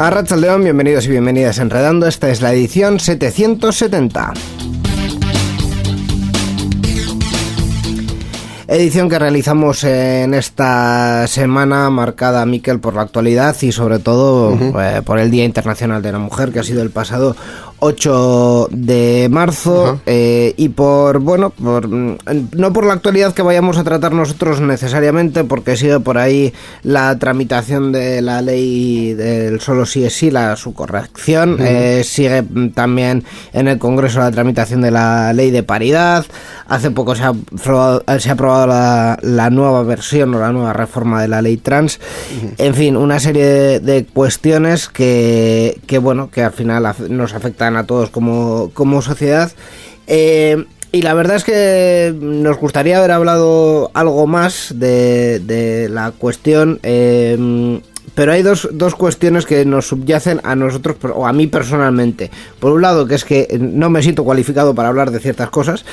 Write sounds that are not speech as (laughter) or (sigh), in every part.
A León, bienvenidos y bienvenidas a Enredando. Esta es la edición 770. Edición que realizamos en esta semana marcada, Miquel, por la actualidad y sobre todo eh, por el Día Internacional de la Mujer, que ha sido el pasado 8 de marzo eh, y por, bueno, por, mm, no por la actualidad que vayamos a tratar nosotros necesariamente, porque sigue por ahí la tramitación de la ley del solo sí es sí, la, su corrección, eh, sigue también en el Congreso la tramitación de la ley de paridad, hace poco se ha aprobado, se ha aprobado la, nueva versión o la nueva reforma de la ley trans, en fin, una serie de, cuestiones que, que, bueno, que al final nos afectan a todos como, como sociedad. Eh, y la verdad es que nos gustaría haber hablado algo más de, de la cuestión. Eh, pero hay dos, dos cuestiones que nos subyacen a nosotros, o a mí personalmente. Por un lado, que es que no me siento cualificado para hablar de ciertas cosas,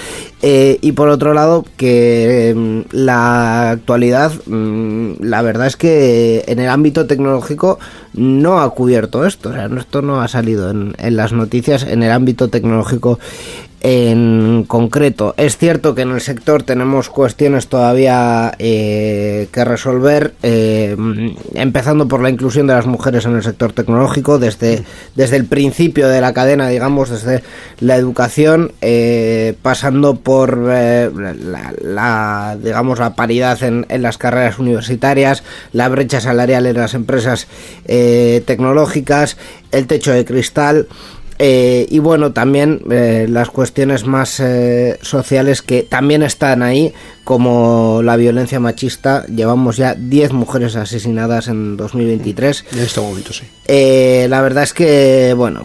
eh, y por otro lado, que em, la actualidad, mm, la verdad es que en el ámbito tecnológico no ha cubierto esto, o sea, esto no ha salido en, en las noticias en el ámbito tecnológico en concreto. Es cierto que en el sector tenemos cuestiones todavía eh, que resolver, eh, empezando por la inclusión de las mujeres en el sector tecnológico, desde, desde el principio de la cadena, digamos, desde la educación, eh, pasando por la, digamos, la paridad en, en, las carreras universitarias, la brecha salarial en las empresas tecnológicas, el techo de cristal. Eh, y bueno, también eh, las cuestiones más eh, sociales que también están ahí, como la violencia machista. Llevamos ya 10 mujeres asesinadas en 2023. En este momento, sí. la verdad es que, bueno,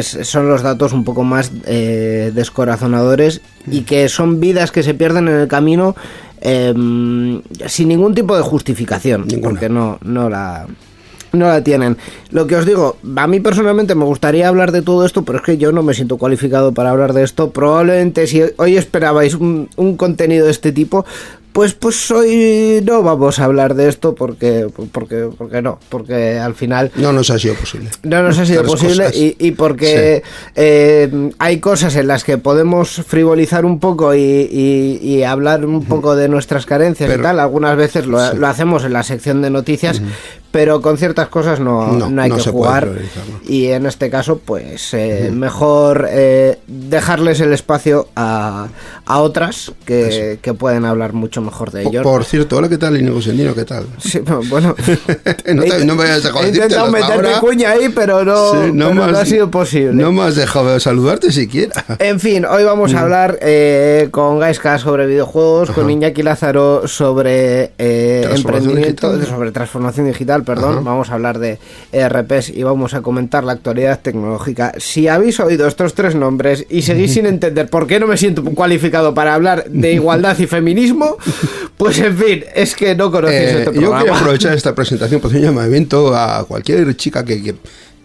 son los datos un poco más descorazonadores y que son vidas que se pierden en el camino em, sin ningún tipo de justificación. Porque no, no la no la tienen. Lo que os digo, a mí personalmente me gustaría hablar de todo esto, pero es que yo no me siento cualificado para hablar de esto. Probablemente si hoy esperabais un, un contenido de este tipo, pues, pues hoy no vamos a hablar de esto porque, porque, porque no, porque al final... No nos ha sido posible. No nos ha sido posible y, porque eh, hay cosas en las que podemos frivolizar un poco y, hablar un poco de nuestras carencias y tal. Algunas veces lo, hacemos en la sección de noticias, pero con ciertas cosas no, no, hay que jugar. Y en este caso, pues eh, mejor eh, dejarles el espacio a, a otras que, que pueden hablar mucho mejor de ellos. Por, cierto, hola, ¿qué tal, Inigo Sendino? ¿Qué tal? Sí, bueno. (laughs) no, me hayas dejado He intentado meterte cuña ahí, pero no, no, ha sido posible. No me has dejado saludarte siquiera. En fin, hoy vamos a hablar eh, con Gaiska sobre videojuegos, con Iñaki Lázaro sobre eh, emprendimiento, sobre transformación digital, perdón. Vamos a hablar de ERPs y vamos a comentar la actualidad tecnológica. Si habéis oído estos tres nombres y seguís sin (laughs) entender por qué no me siento cualificado para hablar de igualdad y feminismo, pues en fin, es que no conocéis eh, este programa. Yo quiero aprovechar esta presentación para hacer un llamamiento a cualquier chica que,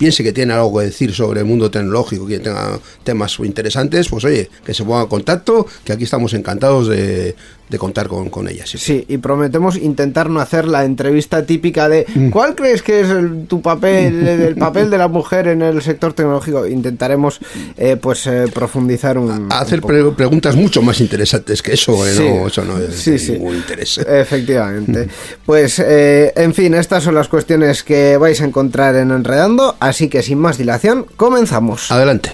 piense que tiene algo que decir sobre el mundo tecnológico, que tenga temas interesantes, pues oye, que se ponga en contacto, que aquí estamos encantados de, de contar con, con ella. Sí. y prometemos intentar no hacer la entrevista típica de mm. ¿cuál crees que es tu papel, el papel de la mujer en el sector tecnológico? Intentaremos eh, pues eh, profundizar un... hacer preguntas mucho más interesantes que eso, no, eso no es sí, ningún interés. (laughs) Efectivamente. pues, eh, en fin, estas son las cuestiones que vais a encontrar en Enredando, así que sin más dilación, comenzamos. Adelante.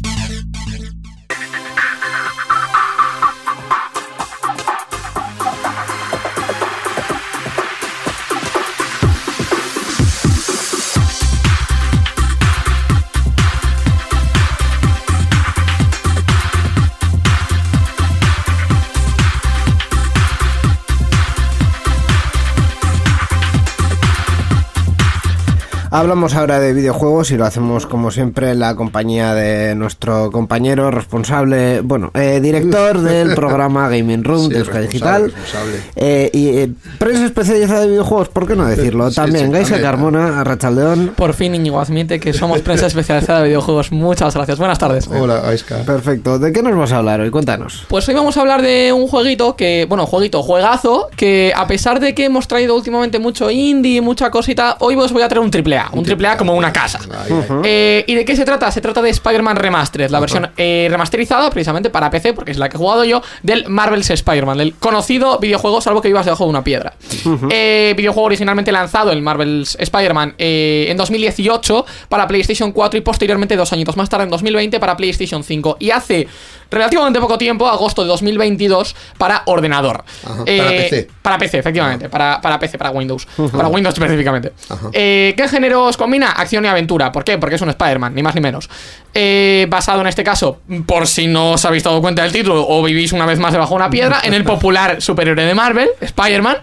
Hablamos ahora de videojuegos y lo hacemos como siempre en la compañía de nuestro compañero responsable, bueno, eh, director (laughs) del programa Gaming Room Sí, de Euskadi Digital. responsable. Eh, y eh, prensa especializada de videojuegos, ¿por qué no decirlo? Sí, También sí, Gaisa. Carmona, Arrachaldeón. Por fin Íñigo admite que somos prensa especializada de videojuegos. Muchas gracias. Buenas tardes. Hola, Aiska. Perfecto. ¿De qué nos vas a hablar hoy? Cuéntanos. Pues hoy vamos a hablar de un jueguito que, bueno, jueguito, juegazo, que a pesar de que hemos traído últimamente mucho indie, mucha cosita, hoy os voy a traer un triple A, un triple A como una casa. Ay, ay. Eh, ¿Y de qué se trata? Se trata de Spider-Man Remastered, la versión eh, remasterizada precisamente para PC, porque es la que he jugado yo, del Marvel's Spider-Man, del conocido videojuego, salvo que vivas debajo de una piedra. Eh, videojuego originalmente lanzado, el Marvel's Spider-Man, en 2018 para PlayStation 4 y posteriormente dos añitos más tarde, en 2020, para PlayStation 5. Y hace relativamente poco tiempo, agosto de 2022, para ordenador. Ajá, para PC. Para PC, efectivamente. Para, para PC, para Windows. Para Windows específicamente. Ajá. Eh, ¿Qué géneros combina? Acción y aventura. ¿Por qué? Porque es un Spider-Man, ni más ni menos. Eh, basado en este caso, por si no os habéis dado cuenta del título o vivís una vez más debajo de una piedra, en el popular superhéroe de Marvel, Spider-Man.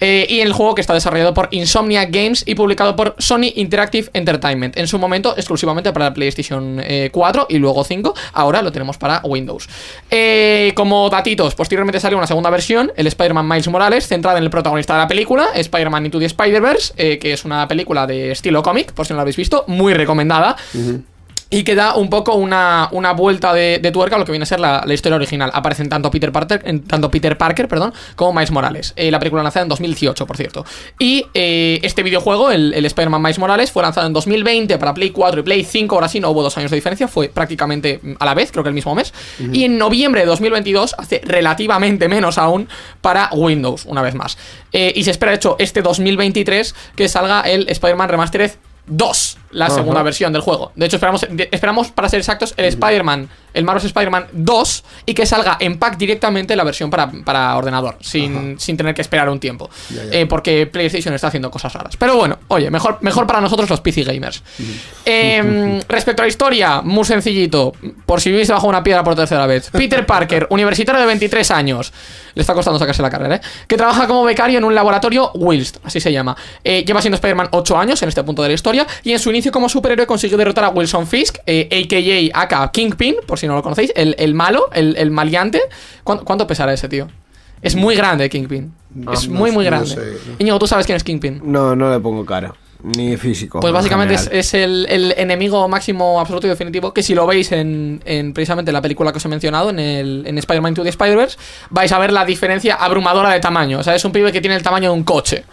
Eh, y el juego que está desarrollado por Insomnia Games y publicado por Sony Interactive Entertainment. En su momento exclusivamente para la PlayStation eh, 4 y luego 5. Ahora lo tenemos para Windows. Eh, como datitos, posteriormente salió una segunda versión, el Spider-Man Miles Morales, centrada en el protagonista de la película, Spider-Man Into the Spider-Verse, eh, que es una película de estilo cómic, por si no la habéis visto, muy recomendada. Y que da un poco una, una vuelta de, de tuerca a lo que viene a ser la, la historia original. Aparecen tanto Peter Parker, tanto Peter Parker perdón, como Miles Morales. Eh, la película lanzada en 2018, por cierto. Y eh, este videojuego, el, el Spider-Man Miles Morales, fue lanzado en 2020 para Play 4 y Play 5. Ahora sí, no hubo dos años de diferencia, fue prácticamente a la vez, creo que el mismo mes. Y en noviembre de 2022, hace relativamente menos aún, para Windows, una vez más. Eh, y se espera, de hecho, este 2023 que salga el Spider-Man Remastered 2, la segunda versión del juego. De hecho, esperamos, esperamos para ser exactos, el Spider-Man, el Marvel's Spider-Man 2, y que salga en pack directamente la versión para, para ordenador, sin, sin tener que esperar un tiempo. Ya, ya. Eh, porque PlayStation está haciendo cosas raras. Pero bueno, oye, mejor, mejor para nosotros los PC gamers. Eh, respecto a la historia, muy sencillito. Por si vivís bajo una piedra por tercera vez. Peter Parker, (laughs) universitario de 23 años. Le está costando sacarse la carrera, ¿eh? Que trabaja como becario en un laboratorio Wilst, así se llama. Eh, lleva siendo Spider-Man 8 años en este punto de la historia. Y en su inicio como superhéroe consiguió derrotar a Wilson Fisk, eh, a.k.a. aka Kingpin, por si no lo conocéis. El, el malo, el, el maleante. ¿Cuánto, cuánto pesará ese tío? Es muy grande Kingpin. es no muy, muy no grande. sé, no. Íñigo, ¿tú sabes quién es Kingpin? No, no le pongo cara. Ni físico. Pues en básicamente es, es el, el enemigo máximo absoluto y definitivo que si lo veis en, en precisamente la película que os he mencionado, en, el, en Spider-Man to the Spider-Verse, vais a ver la diferencia abrumadora de tamaño. O sea, es un pibe que tiene el tamaño de un coche.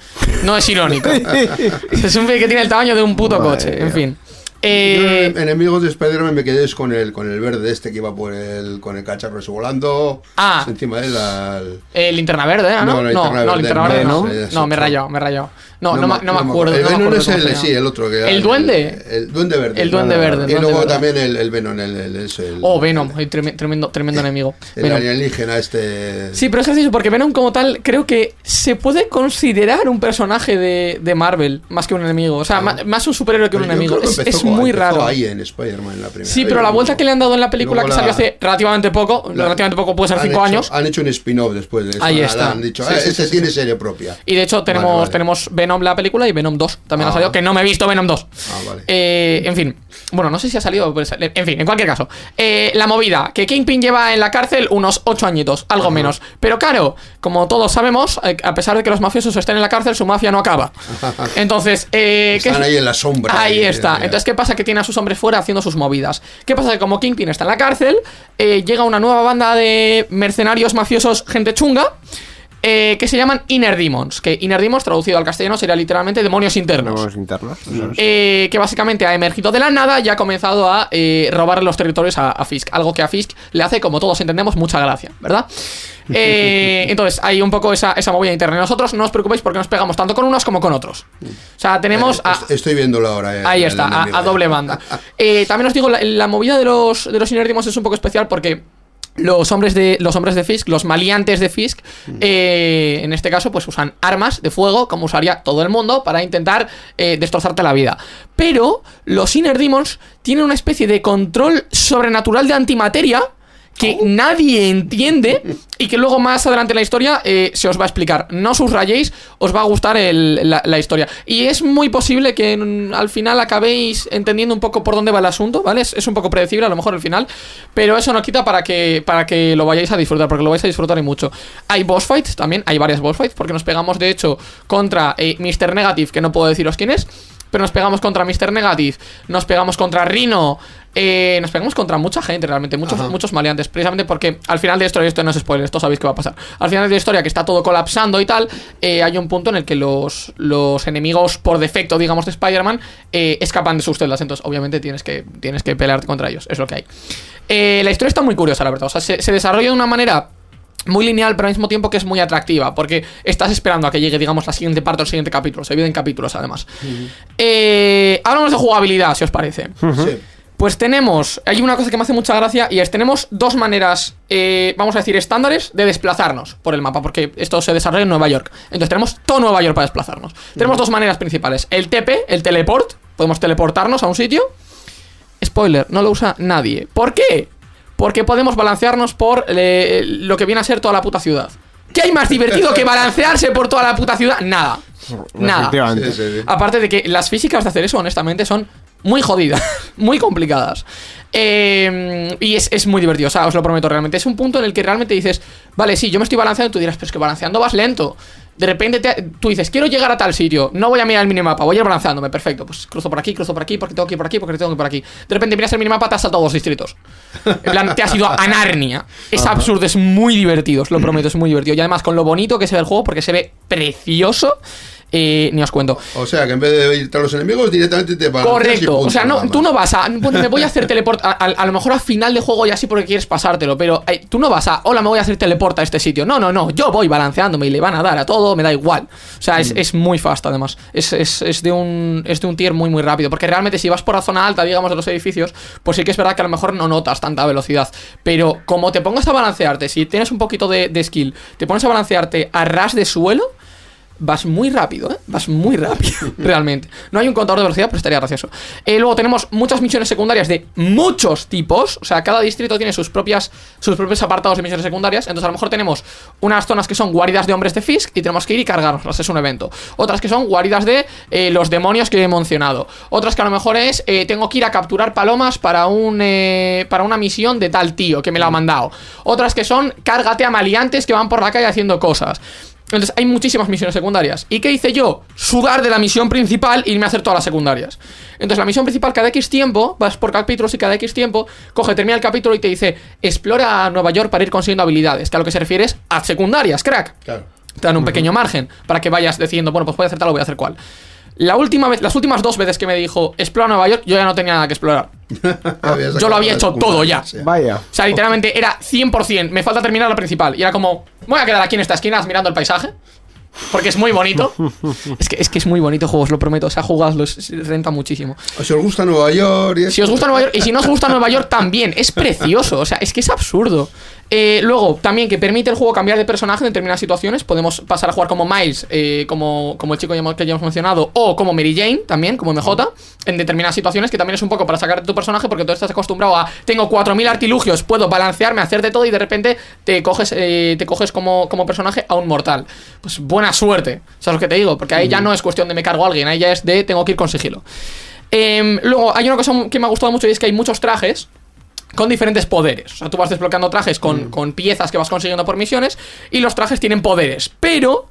No es irónico. (laughs) es un pibe que tiene el tamaño de un puto Madre coche. En mía. fin. Yo Eh, en enemigos de Spider-Man me quedé con el, con el verde este que iba por el, con el cacharro ese volando. Ah. Encima de él al- eh, linterna verde, ¿eh? No, ¿no? la No, linterna no, verde, linterna verde no, no. No, me rayado, me he No, no, me- no me ma- acuerdo. El no me Venom acuerdo es el, se llama. sí, el otro. Que ¿El duende? El, el duende verde. El duende verde, Y luego también el, Venom, el, Oh, Venom, tremendo, tremendo enemigo. el Venom. alienígena este. Sí, pero es gracioso porque Venom como tal creo que se puede considerar un personaje de, de Marvel más que un enemigo. O sea, ma- más un superhéroe que un enemigo. Es, muy raro. ahí en Spider-Man en la primera. Sí, pero la vuelta que le han dado en la película que salió hace relativamente poco, la- relativamente poco puede ser han 5 hecho- años. Han hecho un spin-off después de eso. Ahí está. Han dicho, ah, este tiene serie propia. Y de hecho tenemos, tenemos Venom la película y Venom 2 también Ah. ha salido, que no me he visto Venom 2. Ah, vale. Eh, en fin, bueno, no sé si ha salido, pues, en fin, en cualquier caso. Eh, la movida, que Kingpin lleva en la cárcel unos 8 añitos, algo menos. Pero claro, como todos sabemos, eh, a pesar de que los mafiosos estén en la cárcel, su mafia no acaba. (laughs) Entonces, eh, ¿qué Están es- ahí en la sombra. Ahí eh, está. Entonces, ¿qué pasa? Que tiene a sus hombres fuera haciendo sus movidas. ¿Qué pasa? Que como Kingpin está en la cárcel, eh, llega una nueva banda de mercenarios mafiosos, gente chunga, eh, que se llaman Inner Demons. Que Inner Demons, traducido al castellano, sería literalmente demonios internos. Tenemos internos. Eh, que básicamente ha emergido de la nada y ha comenzado a eh, robar los territorios a, a Fisk. Algo que a Fisk le hace, como todos entendemos, mucha gracia, ¿verdad? (laughs) Entonces, hay un poco esa, esa movida interna. Nosotros no os preocupéis porque nos pegamos tanto con unos como con otros. O sea, tenemos a, est- Estoy viéndolo ahora. eh, Ahí está, a, doble banda. (laughs) También os digo, la, la movida de los, de los Inerdimos es un poco especial porque los hombres de los hombres de Fisk, los maleantes de Fisk, eh, en este caso, pues usan armas de fuego, como usaría todo el mundo, para intentar eh, destrozarte la vida. Pero los Inner Demons tienen una especie de control sobrenatural de antimateria que nadie entiende y que luego más adelante en la historia eh, se os va a explicar. No os rayéis, os va a gustar el- la, la historia. Y es muy posible que mm, al final acabéis entendiendo un poco por dónde va el asunto, ¿vale? Es, es un poco predecible a lo mejor el final, pero eso no quita para que, para que lo vayáis a disfrutar, porque lo vais a disfrutar y mucho. Hay boss fights también, hay varias boss fights, porque nos pegamos de hecho contra eh, Mr. Negative, que no puedo deciros quién es. Pero nos pegamos contra Mr. Negative, nos pegamos contra Rhino, eh, nos pegamos contra mucha gente realmente, muchos, Ajá. muchos maleantes, precisamente porque al final de la historia, esto no es spoiler, esto sabéis qué va a pasar. Al final de la historia, que está todo colapsando y tal, eh, hay un punto en el que los, los enemigos por defecto, digamos, de Spider-Man, eh, escapan de sus celdas. Entonces, obviamente, tienes que, tienes que pelearte contra ellos, es lo que hay. Eh, la historia está muy curiosa, la verdad. O sea, se, se desarrolla de una manera muy lineal, pero al mismo tiempo que es muy atractiva, porque estás esperando a que llegue, digamos, la siguiente parte o el siguiente capítulo. Se divide en capítulos, además. Eh, hablamos de jugabilidad, si os parece. Sí. Pues tenemos, hay una cosa que me hace mucha gracia y es, tenemos dos maneras, eh, vamos a decir, estándares de desplazarnos por el mapa, porque esto se desarrolla en Nueva York. Entonces tenemos todo Nueva York para desplazarnos. Tenemos dos maneras principales. El TP, el teleport, podemos teleportarnos a un sitio. Spoiler, no lo usa nadie. ¿Por qué? Porque podemos balancearnos por eh, lo que viene a ser toda la puta ciudad. ¿Qué hay más divertido que balancearse por toda la puta ciudad? Nada. Nada. Efectivamente. Sí, sí, sí. Aparte de que las físicas de hacer eso, honestamente, son muy jodidas, (laughs) muy complicadas. Eh, y es, es muy divertido, o sea, os lo prometo realmente. Es un punto en el que realmente dices, vale, sí, yo me estoy balanceando, y tú dirás, pero es que balanceando vas lento. De repente te- tú dices, quiero llegar a tal sitio, no voy a mirar el minimapa, voy a ir balanceándome, perfecto. Pues cruzo por aquí, cruzo por aquí, porque tengo que ir por aquí, porque tengo que ir por aquí. De repente miras el minimapa, te has saltado dos distritos. En plan, te has ido a (laughs) Narnia. Es absurdo, es muy divertido, os lo prometo, es muy divertido. Y además, con lo bonito que se ve el juego, porque se ve precioso, eh, ni os cuento. O sea, que en vez de irte a los enemigos, directamente te y Correcto, o sea, no, tú no vas a. Bueno, me voy a hacer teleport. A, a- a lo mejor a final de juego y así porque quieres pasártelo, pero eh, tú no vas a. Hola, me voy a hacer teleport a este sitio. No, no, no. Yo voy balanceándome y le van a dar a todo, me da igual. O sea, Mm. es, es muy fast además. Es, es, es de un, es de un tier muy, muy rápido. Porque realmente si vas por la zona alta, digamos, de los edificios, pues sí que es verdad que a lo mejor no notas tanta velocidad. Pero como te pongas a balancearte, si tienes un poquito de, de skill, te pones a balancearte a ras de suelo. Vas muy rápido, ¿eh? Vas muy rápido, (laughs) realmente. No hay un contador de velocidad, pero estaría gracioso. Eh, luego tenemos muchas misiones secundarias de muchos tipos. O sea, cada distrito tiene sus propias sus propios apartados de misiones secundarias. Entonces, a lo mejor tenemos unas zonas que son guaridas de hombres de Fisk y tenemos que ir y cargarnoslas. Es un evento. Otras que son guaridas de eh, los demonios que he mencionado. Otras que a lo mejor es eh, tengo que ir a capturar palomas para un eh, para una misión de tal tío que me la ha mandado. Otras que son cárgate a maleantes que van por la calle haciendo cosas. Entonces hay muchísimas misiones secundarias. ¿Y qué hice yo? Sudar de la misión principal e irme a hacer todas las secundarias. Entonces la misión principal cada X tiempo, vas por capítulos y cada X tiempo, coge, termina el capítulo y te dice, explora Nueva York para ir consiguiendo habilidades, que a lo que se refiere es a secundarias, crack. Claro. Te dan un pequeño margen para que vayas decidiendo, bueno, pues voy a hacer tal o voy a hacer cual. La última vez, las últimas dos veces que me dijo, explora Nueva York, yo ya no tenía nada que explorar. (laughs) Yo lo había hecho todo ya. Vaya. O sea, literalmente era 100%. Me falta terminar la principal. Y era como, voy a quedar aquí en esta esquina mirando el paisaje. Porque es muy bonito. (laughs) es, que, es que es muy bonito el juego, os lo prometo. O sea, jugadlo, renta muchísimo. O si os gusta Nueva York y. Si os gusta Nueva York, y si no os gusta (laughs) Nueva York también, es precioso. O sea, es que es absurdo. Eh, luego, también que permite el juego cambiar de personaje en determinadas situaciones. Podemos pasar a jugar como Miles, eh, como, como el chico que ya hemos mencionado, o como Mary Jane, también, como MJ, en determinadas situaciones, que también es un poco para sacar de tu personaje, porque tú estás acostumbrado a, tengo 4.000 artilugios, puedo balancearme, hacer de todo, y de repente te coges, eh, te coges como, como personaje a un mortal. Pues buena suerte, ¿sabes lo que te digo? Porque ahí ya no es cuestión de me cargo a alguien, ahí ya es de tengo que ir con sigilo. Em, luego, hay una cosa que me ha gustado mucho y es que hay muchos trajes con diferentes poderes. O sea, tú vas desbloqueando trajes con, con piezas que vas consiguiendo por misiones y los trajes tienen poderes. Pero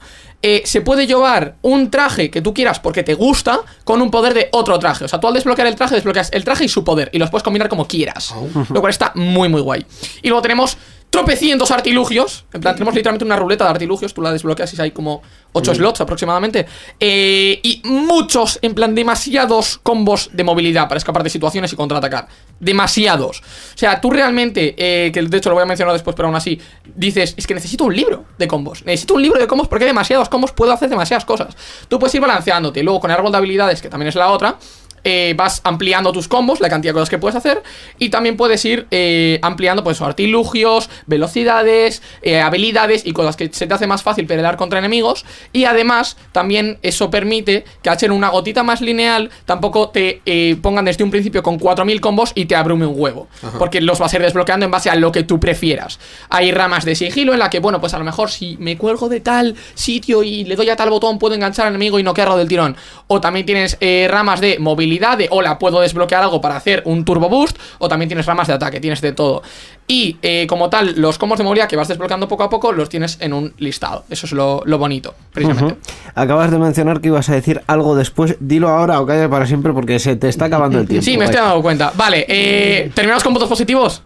eh, se puede llevar un traje que tú quieras porque te gusta con un poder de otro traje. O sea, tú al desbloquear el traje desbloqueas el traje y su poder y los puedes combinar como quieras. Lo cual está muy, muy guay. Y luego tenemos tropecientos artilugios. En plan, tenemos literalmente una ruleta de artilugios. Tú la desbloqueas y hay como 8 slots aproximadamente. Eh, y muchos, en plan, demasiados combos de movilidad para escapar de situaciones y contraatacar. Demasiados. O sea, tú realmente, eh, que de hecho lo voy a mencionar después, pero aún así, dices, es que necesito un libro de combos. Necesito un libro de combos porque hay demasiados combos, puedo hacer demasiadas cosas. Tú puedes ir balanceándote. Luego con el árbol de habilidades, que también es la otra. Eh, vas ampliando tus combos, la cantidad de cosas que puedes hacer, y también puedes ir eh, ampliando pues artilugios, velocidades, eh, habilidades y cosas que se te hace más fácil pelear contra enemigos. Y además, también eso permite que al ser una gotita más lineal, tampoco te pongan desde un principio con 4000 combos y te abrume un huevo. Porque los vas a ir desbloqueando en base a lo que tú prefieras. Hay ramas de sigilo en la que, bueno, pues a lo mejor si me cuelgo de tal sitio y le doy a tal botón, puedo enganchar al enemigo y no quedarlo del tirón. O también tienes ramas de movilidad, de hola, puedo desbloquear algo para hacer un turbo boost. O también tienes ramas de ataque, tienes de todo. Y eh, como tal, los combos de movilidad que vas desbloqueando poco a poco los tienes en un listado. Eso es lo, lo bonito, precisamente. Acabas de mencionar que ibas a decir algo después. Dilo ahora o calla para siempre porque se te está acabando el (laughs) tiempo. Sí, me estoy dando cuenta. Vale, eh, ¿terminamos con puntos positivos?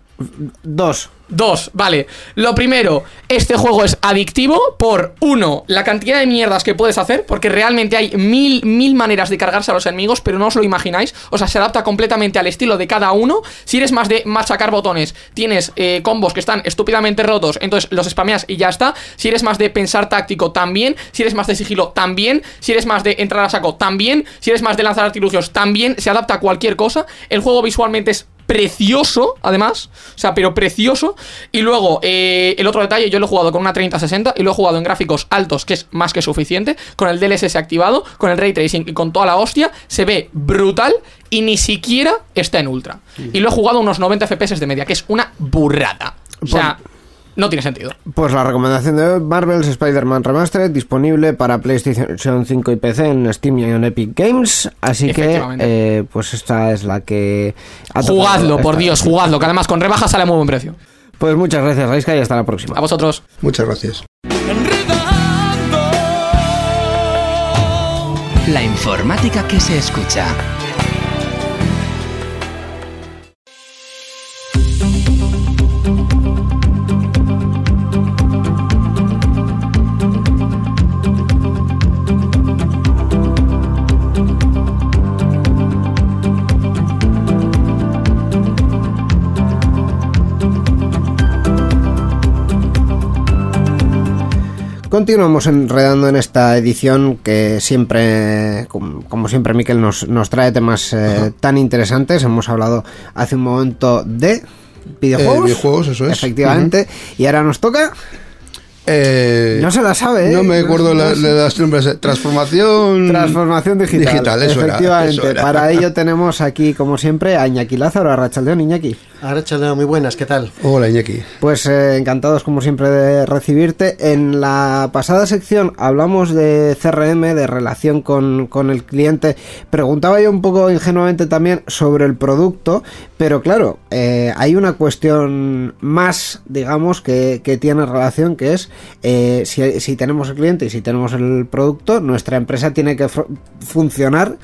Dos. Dos, vale. Lo primero, este juego es adictivo por, uno, la cantidad de mierdas que puedes hacer, porque realmente hay mil, mil maneras de cargarse a los enemigos, pero no os lo imagináis. O sea, se adapta completamente al estilo de cada uno. Si eres más de machacar botones, tienes eh, combos que están estúpidamente rotos, entonces los spameas y ya está. Si eres más de pensar táctico, también. Si eres más de sigilo, también. Si eres más de entrar a saco, también. Si eres más de lanzar artilugios, también. Se adapta a cualquier cosa. El juego visualmente es precioso, además. O sea, pero precioso. Y luego, eh, el otro detalle, yo lo he jugado con una 3060 y lo he jugado en gráficos altos, que es más que suficiente. Con el DLSS activado, con el ray tracing y con toda la hostia. Se ve brutal y ni siquiera está en ultra. Y lo he jugado a unos 90 FPS de media, que es una burrada. O sea, no tiene sentido. Pues la recomendación de hoy, Marvel's Spider-Man Remastered, disponible para PlayStation 5 y PC en Steam y en Epic Games. Así que, eh, pues esta es la que... ha Jugadlo, por Dios, jugadlo, que además con rebajas sale a muy buen precio. Pues muchas gracias, Raiska, y hasta la próxima. A vosotros. Muchas gracias. La informática que se escucha. Continuamos enredando en esta edición que siempre, como, siempre, Miquel nos, nos trae temas eh, tan interesantes. Hemos hablado hace un momento de videojuegos. Eh, videojuegos, eso es. Efectivamente. Y ahora nos toca. Eh, No se la sabe, ¿eh? No me acuerdo no la- se- de las nombres. Transformación. Transformación digital. Digital, eso era, Efectivamente. eso era. Para ello (laughs) tenemos aquí, como siempre, a Iñaki Lázaro, a Rachaldeón Iñaki. Ahora, Chaldeo, muy buenas, ¿qué tal? Hola, Iñaki. Pues eh, encantados como siempre de recibirte. En la pasada sección hablamos de CRM, de relación con, con el cliente. Preguntaba yo un poco ingenuamente también sobre el producto, pero claro, eh, hay una cuestión más, digamos, que, que tiene relación, que es eh, si, si tenemos el cliente y si tenemos el producto, nuestra empresa tiene que funcionar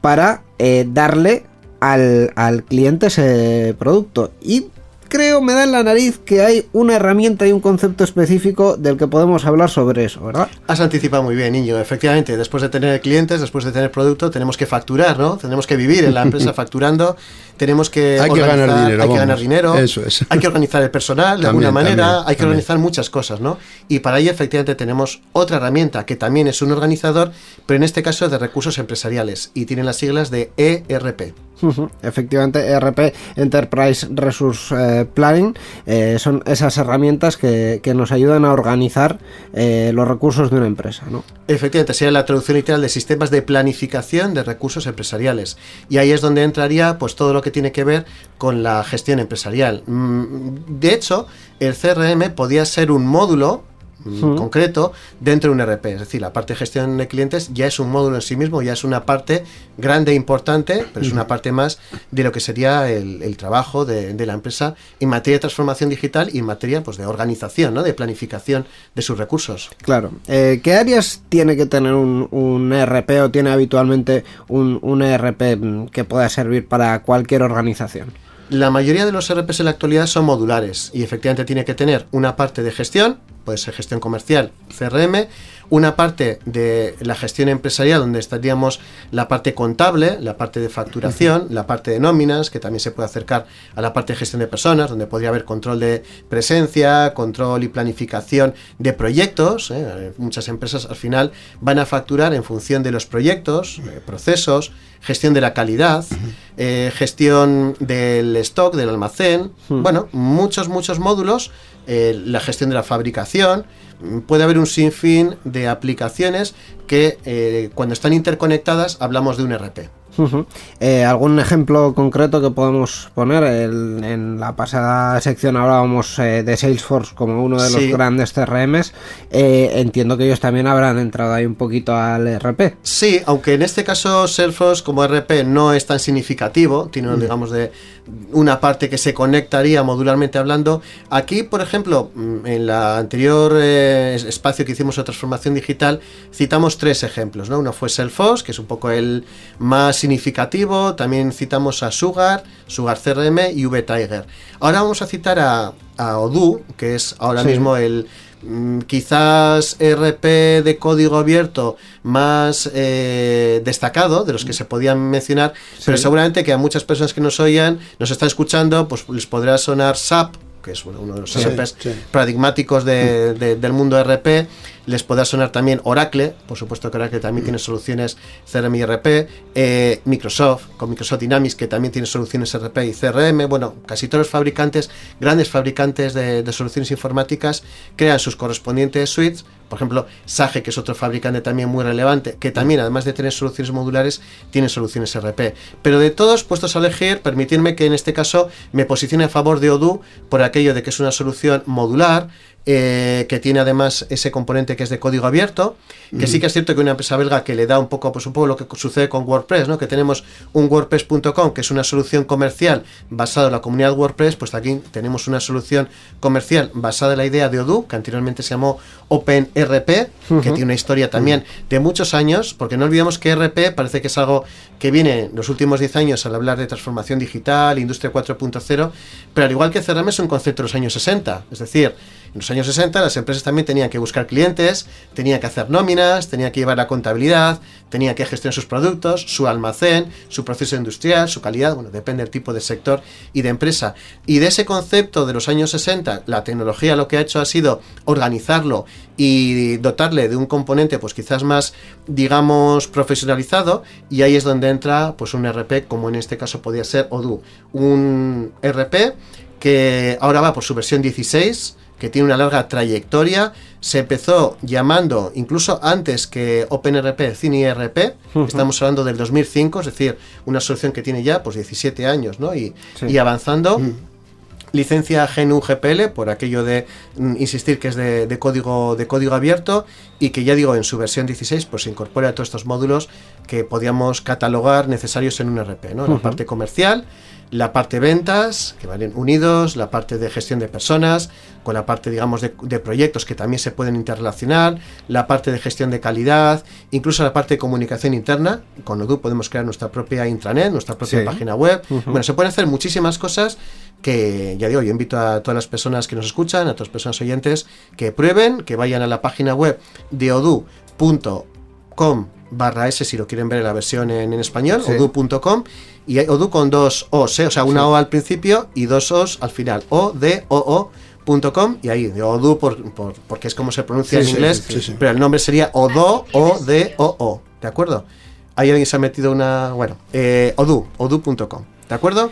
para eh, darle al, al cliente ese producto. Y creo, me da en la nariz que hay una herramienta y un concepto específico del que podemos hablar sobre eso, ¿verdad? Has anticipado muy bien, niño. Efectivamente, después de tener clientes, después de tener producto, tenemos que facturar, ¿no? Tenemos que vivir en la empresa (laughs) facturando, tenemos que Hay que ganar dinero, hay que ganar dinero, Eso es. hay que organizar el personal de También, alguna manera, también, hay que también. organizar muchas cosas, ¿no? Y para ello, efectivamente, tenemos otra herramienta que también es un organizador, pero en este caso de recursos empresariales y tiene las siglas de ERP. Efectivamente, ERP, Enterprise Resource eh, Planning, eh, son esas herramientas que, que nos ayudan a organizar eh, los recursos de una empresa. ¿no? Efectivamente, sería la traducción literal de sistemas de planificación de recursos empresariales. Y ahí es donde entraría pues todo lo que tiene que ver con la gestión empresarial. Mm, De hecho, el CRM podía ser un módulo mm, concreto dentro de un RP. Es decir, la parte de gestión de clientes ya es un módulo en sí mismo, ya es una parte grande e importante, pero es una parte más de lo que sería el, el trabajo de, de la empresa en materia de transformación digital y en materia pues, de organización, ¿no? de planificación de sus recursos. Claro. Eh, ¿Qué áreas tiene que tener un, un ERP o tiene habitualmente un, un ERP mm, que pueda servir para cualquier organización? La mayoría de los RPs en la actualidad son modulares y efectivamente tiene que tener una parte de gestión, puede ser gestión comercial, CRM, una parte de la gestión empresarial donde estaríamos la parte contable, la parte de facturación, la parte de nóminas, que también se puede acercar a la parte de gestión de personas, donde podría haber control de presencia, control y planificación de proyectos. ¿eh? Muchas empresas al final van a facturar en función de los proyectos, eh, procesos, gestión de la calidad, eh, gestión del stock, del almacén, bueno, muchos, muchos módulos, eh, la gestión de la fabricación, puede haber un sinfín de aplicaciones que eh, cuando están interconectadas hablamos de un RP. Eh, ¿Algún ejemplo concreto que podemos poner? El- en la pasada sección hablábamos eh, de Salesforce como uno de los grandes CRMs. Eh, entiendo que ellos también habrán entrado ahí un poquito al E ERP. Sí, aunque en este caso Salesforce como RP no es tan significativo, tiene digamos de una parte que se conectaría modularmente hablando. Aquí, por ejemplo, mm, en la anterior eh, es- espacio que hicimos de transformación digital, citamos tres ejemplos, ¿no? Uno fue Salesforce, que es un poco el más significativo, también citamos a Sugar, Sugar CRM y V-Tiger. Ahora vamos a citar a, a Odoo, que es ahora Sí. mismo el quizás RP de código abierto más eh, destacado de los que se podían mencionar, pero seguramente que a muchas personas que nos oigan, nos están escuchando, pues les podrá sonar SAP, que es uno de los Sí, RPs sí. paradigmáticos de- de- del mundo RP. Les podrá sonar también Oracle, por supuesto que Oracle también tiene soluciones CRM y RP. eh, Microsoft, con Microsoft Dynamics, que también tiene soluciones RP y CRM. Bueno, casi todos los fabricantes, grandes fabricantes de, de soluciones informáticas, crean sus correspondientes suites. Por ejemplo, Sage, que es otro fabricante también muy relevante, que también, además de tener soluciones modulares, tiene soluciones RP. Pero de todos, puestos a elegir, permitirme que en este caso me posicione a favor de Odoo por aquello de que es una solución modular, eh, que tiene además ese componente que es de código abierto, que sí que es cierto que una empresa belga que le da un poco, pues un poco lo que sucede con WordPress, ¿no? Que tenemos un WordPress.com, que es una solución comercial basada en la comunidad WordPress, pues aquí tenemos una solución comercial basada en la idea de Odoo, que anteriormente se llamó OpenRP, que tiene una historia también de muchos años, porque no olvidemos que RP parece que es algo que viene en los últimos 10 años al hablar de transformación digital, industria 4.0, pero al igual que CRM es un concepto de los años 60, es decir, en los años 60 las empresas también tenían que buscar clientes, tenían que hacer nóminas, tenían que llevar la contabilidad, tenían que gestionar sus productos, su almacén, su proceso industrial, su calidad, bueno, depende del tipo de sector y de empresa. Y de ese concepto de los años 60, la tecnología lo que ha hecho ha sido organizarlo y dotarle de un componente pues quizás más digamos profesionalizado y ahí es donde entra pues un RP como en este caso podía ser Odoo, un RP que ahora va por su versión 16 que tiene una larga trayectoria. Se empezó llamando, incluso antes que OpenRP, CineRP, estamos hablando del 2005, es decir, una solución que tiene ya pues 17 años, ¿no? Y, Sí. y avanzando. Licencia GNU GPL, por aquello de mm, insistir que es de, de código, de código abierto y que ya digo, en su versión 16 pues se incorpora todos estos módulos que podíamos catalogar necesarios en un RP, ¿no? La parte comercial, la parte ventas, que van unidos, la parte de gestión de personas, con la parte, digamos, de, de proyectos que también se pueden interrelacionar, la parte de gestión de calidad, incluso la parte de comunicación interna. Con Odoo podemos crear nuestra propia intranet, nuestra propia Sí. página web. Bueno, se pueden hacer muchísimas cosas que, ya digo, yo invito a todas las personas que nos escuchan, a todas las personas oyentes, que prueben, que vayan a la página web de odoo.com barra S si lo quieren ver en la versión en, en español, Sí. odoo.com y hay Odoo con dos O's, ¿eh? o sea, una O al principio y dos O's al final, o d o o punto com, y ahí de Odoo por, por- porque es como se pronuncia Sí, en inglés, sí, sí, sí. pero el nombre sería Odo o d o o, ¿de acuerdo? ahí alguien se ha metido una, bueno, eh, Odoo, odoo.com, ¿de acuerdo?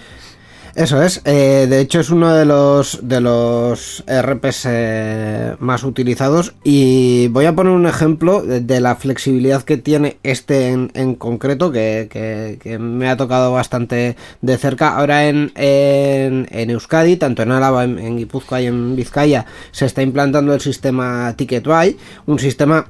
Eso es, eh, de hecho es uno de los de los RPs eh, más utilizados y voy a poner un ejemplo de, la flexibilidad que tiene este en, en concreto que, que- que me ha tocado bastante de cerca. Ahora en, en, en Euskadi, tanto en Álava, en, en Guipúzcoa y en Vizcaya, se está implantando el sistema TicketBuy, un sistema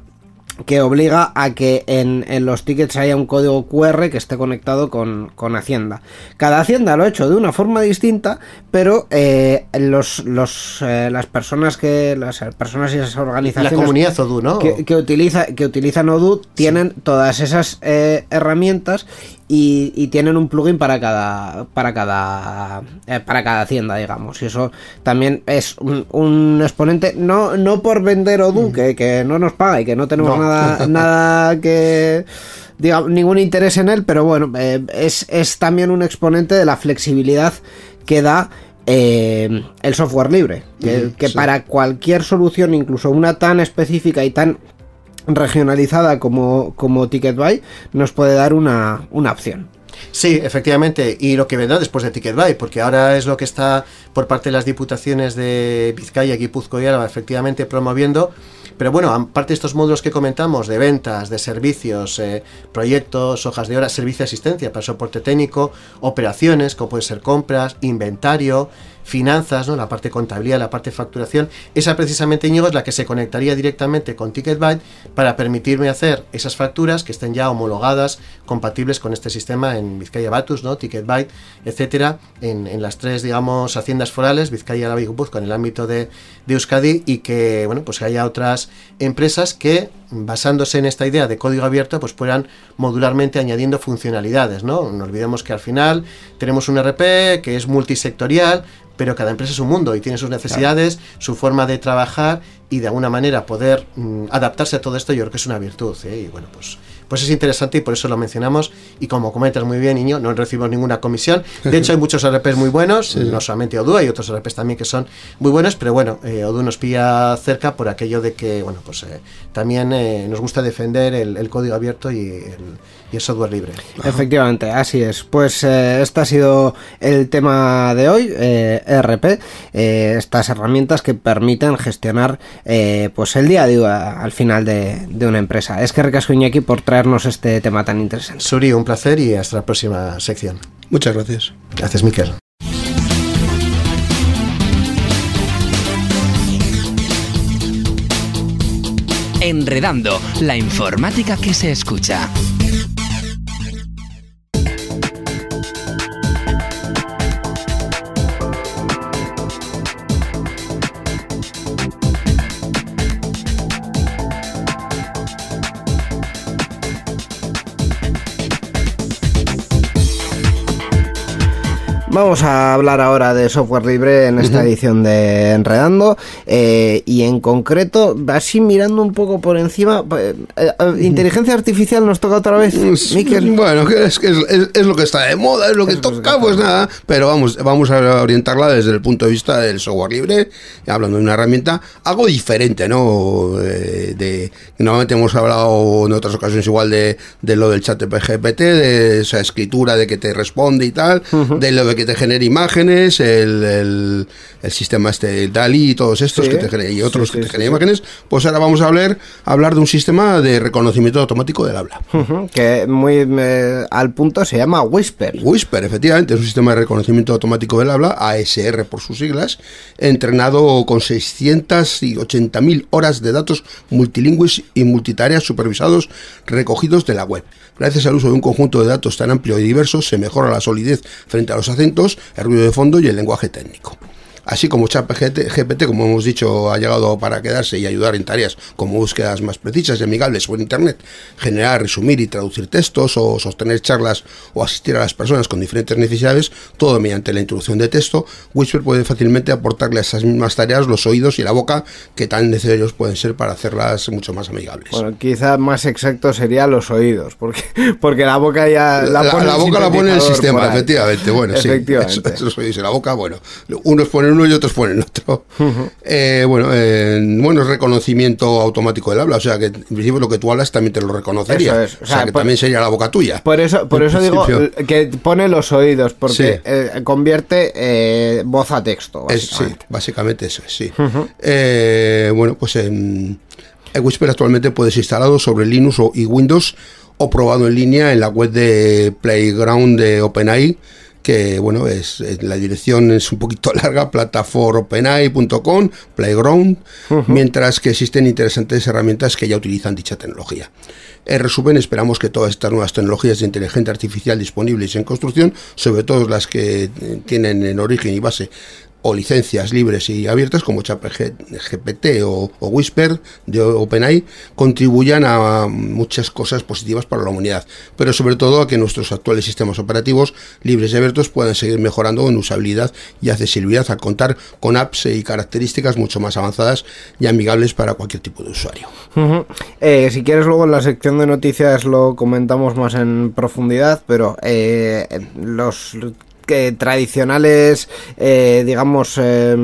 que obliga a que en, en los tickets haya un código QR que esté conectado con, con Hacienda. Cada Hacienda lo ha hecho de una forma distinta, pero eh, los, los, eh, las personas que las personas y las La organizaciones comunidad Odoo, ¿no? que, que utiliza, que utilizan Odoo tienen todas esas eh, herramientas y, y tienen un plugin para cada para cada eh, para cada hacienda digamos y eso también es un, un exponente no no por vender Odoo que, que no nos paga y que no tenemos No. nada (laughs) nada que diga ningún interés en él pero bueno eh, es, es también un exponente de la flexibilidad que da eh, el software libre que, que sí. para cualquier solución incluso una tan específica y tan regionalizada como, como TicketBuy nos puede dar una, una opción. Sí, efectivamente, y lo que vendrá después de TicketBuy, porque ahora es lo que está por parte de las diputaciones de Vizcaya, Guipúzcoa y Álava efectivamente promoviendo. Pero bueno, aparte de estos módulos que comentamos de ventas, de servicios, eh, proyectos, hojas de horas, servicio de asistencia para soporte técnico, operaciones, como pueden ser compras, inventario, finanzas, ¿no? la parte contabilidad, la parte facturación, esa precisamente Íñigo es la que se conectaría directamente con TicketByte para permitirme hacer esas facturas que estén ya homologadas, compatibles con este sistema en Vizcaya Batus, ¿no? TicketByte, etcétera, en, las tres, digamos, haciendas forales, Vizcaya, Álava y Guipúzcoa, en el ámbito de, de Euskadi y que, bueno, pues que haya otras empresas que basándose en esta idea de código abierto, pues puedan modularmente añadiendo funcionalidades, ¿no? No olvidemos que al final tenemos un RP que es multisectorial, pero cada empresa es un mundo y tiene sus necesidades, su forma de trabajar y de alguna manera poder mm, adaptarse a todo esto, yo creo que es una virtud. ¿eh? Y bueno, pues, pues es interesante y por eso lo mencionamos. Y como comentas muy bien, niño, no recibimos ninguna comisión. De hecho, hay (laughs) muchos RPs muy buenos, no solamente Odoo, hay otros RPs también que son muy buenos, pero bueno, eh, Odoo nos pilla cerca por aquello de que, bueno, pues eh, también eh, nos gusta defender el, el código abierto y el, y el software libre. Efectivamente, así es. Pues eh, este ha sido el tema de hoy, eh, ERP, eh, estas herramientas que permiten gestionar eh, pues el día a día al final de, de una empresa. Es que recasco Iñaki por traernos este tema tan interesante. Suri, un placer y hasta la próxima sección. Muchas gracias. Gracias, Miquel. Enredando, la informática que se escucha. Vamos a hablar ahora de software libre en esta edición de Enredando eh, y en concreto, así mirando un poco por encima, eh, eh, inteligencia artificial nos toca otra vez, Pues, Miquel. Bueno, es, es, es- es lo que está de moda, es lo que toca, pues nada. Pero vamos, vamos a orientarla desde el punto de vista del software libre, hablando de una herramienta algo diferente, ¿no? Eh, de, normalmente hemos hablado en otras ocasiones igual de, de lo del chat de GPT, de esa escritura de que te responde y tal, de lo de que te genera imágenes, el, el, el sistema este DALI y todos estos Sí. que te genera, y otros Sí, que te generan imágenes. Pues ahora vamos a hablar, a hablar de un sistema de reconocimiento automático del habla. Que muy eh, al punto se llama Whisper. Whisper, efectivamente, es un sistema de reconocimiento automático del habla, ASR por sus siglas, entrenado con 680.000 horas de datos multilingües y multitareas supervisados recogidos de la web. Gracias al uso de un conjunto de datos tan amplio y diverso, se mejora la solidez frente a los acentos, el ruido de fondo y el lenguaje técnico. Así como ChatGPT, GPT, como hemos dicho, ha llegado para quedarse y ayudar en tareas como búsquedas más precisas y amigables por Internet, generar, resumir y traducir textos o sostener charlas o asistir a las personas con diferentes necesidades, todo mediante la introducción de texto, Whisper puede fácilmente aportarle a esas mismas tareas los oídos y la boca que tan necesarios pueden ser para hacerlas mucho más amigables. Bueno, quizá más exacto sería los oídos, porque, porque la boca ya la, la, pone la boca la pone el sistema, efectivamente. Bueno, sí. Efectivamente. Eso- (laughs) Los oídos y la boca, bueno. Unos ponen ponen uno y otros ponen otro. Eh, bueno, eh, bueno, es reconocimiento automático del habla, o sea que en principio lo que tú hablas también te lo reconocería. Es, O sea, que por- también sería la boca tuya. Por eso, por eso digo que pone los oídos, porque Sí. eh, convierte eh, voz a texto. Es- sí, básicamente. básicamente eso es, sí. Bueno, pues en Whisper actualmente puedes instalado sobre Linux o- y Windows o probado en línea en la web de Playground de OpenAI, que bueno, es, es- la dirección es un poquito (laughs) larga, plataformopenai.com, Playground, mientras que existen interesantes herramientas que ya utilizan dicha tecnología. En resumen, esperamos que todas estas nuevas tecnologías de inteligencia artificial disponibles en construcción, sobre todo las que eh, tienen en origen y base o licencias libres y abiertas como ChatGPT o, o Whisper de OpenAI contribuyan a muchas cosas positivas para la humanidad, pero sobre todo a que nuestros actuales sistemas operativos libres y abiertos puedan seguir mejorando en usabilidad y accesibilidad al contar con apps y características mucho más avanzadas y amigables para cualquier tipo de usuario. Eh, si quieres luego en la sección de noticias lo comentamos más en profundidad, pero eh, los que tradicionales, eh, digamos, eh,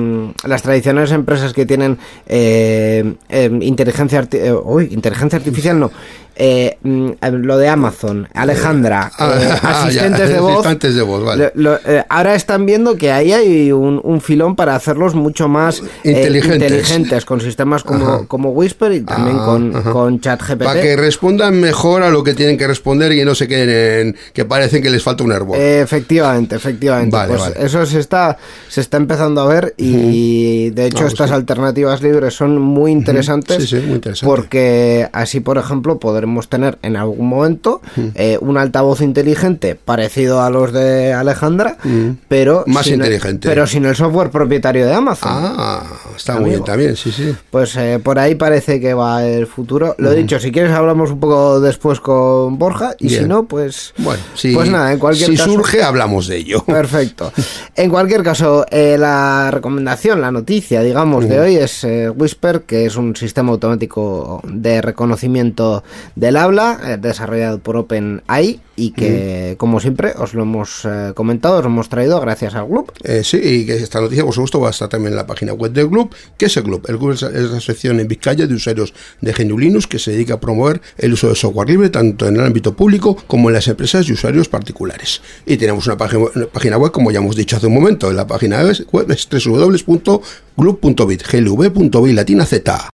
las tradicionales empresas que tienen eh, eh, inteligencia, arti- uy, inteligencia artificial, no, eh, mm, lo de Amazon, Alejandra, Ah, eh, (laughs) ah, ya, asistentes de (laughs) voz, asistentes de voz, vale. lo- lo- eh, ahora están viendo que ahí hay un, un filón para hacerlos mucho más eh, Inteligentes. inteligentes, con sistemas como, Ajá. como Whisper y también Ah, con, ajá. con ChatGPT. Para que respondan mejor a lo que tienen que responder y no se queden en que parecen que les falta un. Eh, Efectivamente, efectivamente. Vale, pues vale. eso se está, se está empezando a ver y de hecho Vamos, estas sí. alternativas libres son muy interesantes Sí, sí, muy interesante. porque así, por ejemplo, tener en algún momento eh, un altavoz inteligente parecido a los de Alejandra, pero Más sin el- inteligente. pero sin el software propietario de Amazon. Ah, está muy bien también, sí, sí. Pues eh, por ahí parece que va el futuro. Lo dicho, si quieres hablamos un poco después con Borja y si no, pues Bueno, si, pues nada, en cualquier si caso. surge, hablamos de ello. Perfecto. (laughs) En cualquier caso, eh, la recomendación, la noticia, digamos, de hoy es Whisper, que es un sistema automático de reconocimiento del habla, eh, desarrollado por OpenAI y que, como siempre, os lo hemos eh, comentado, os lo hemos traído gracias al club. Eh, sí, y que esta noticia, por supuesto, va a estar también en la página web del club. ¿Qué es el club? El club es, es la sección en Vizcaya de usuarios de GNU Linux que se dedica a promover el uso de software libre tanto en el ámbito público como en las empresas y usuarios particulares. Y tenemos una página, una página web, como ya hemos dicho hace un momento, en la página web es www.glub.bit, glv.bit latina z.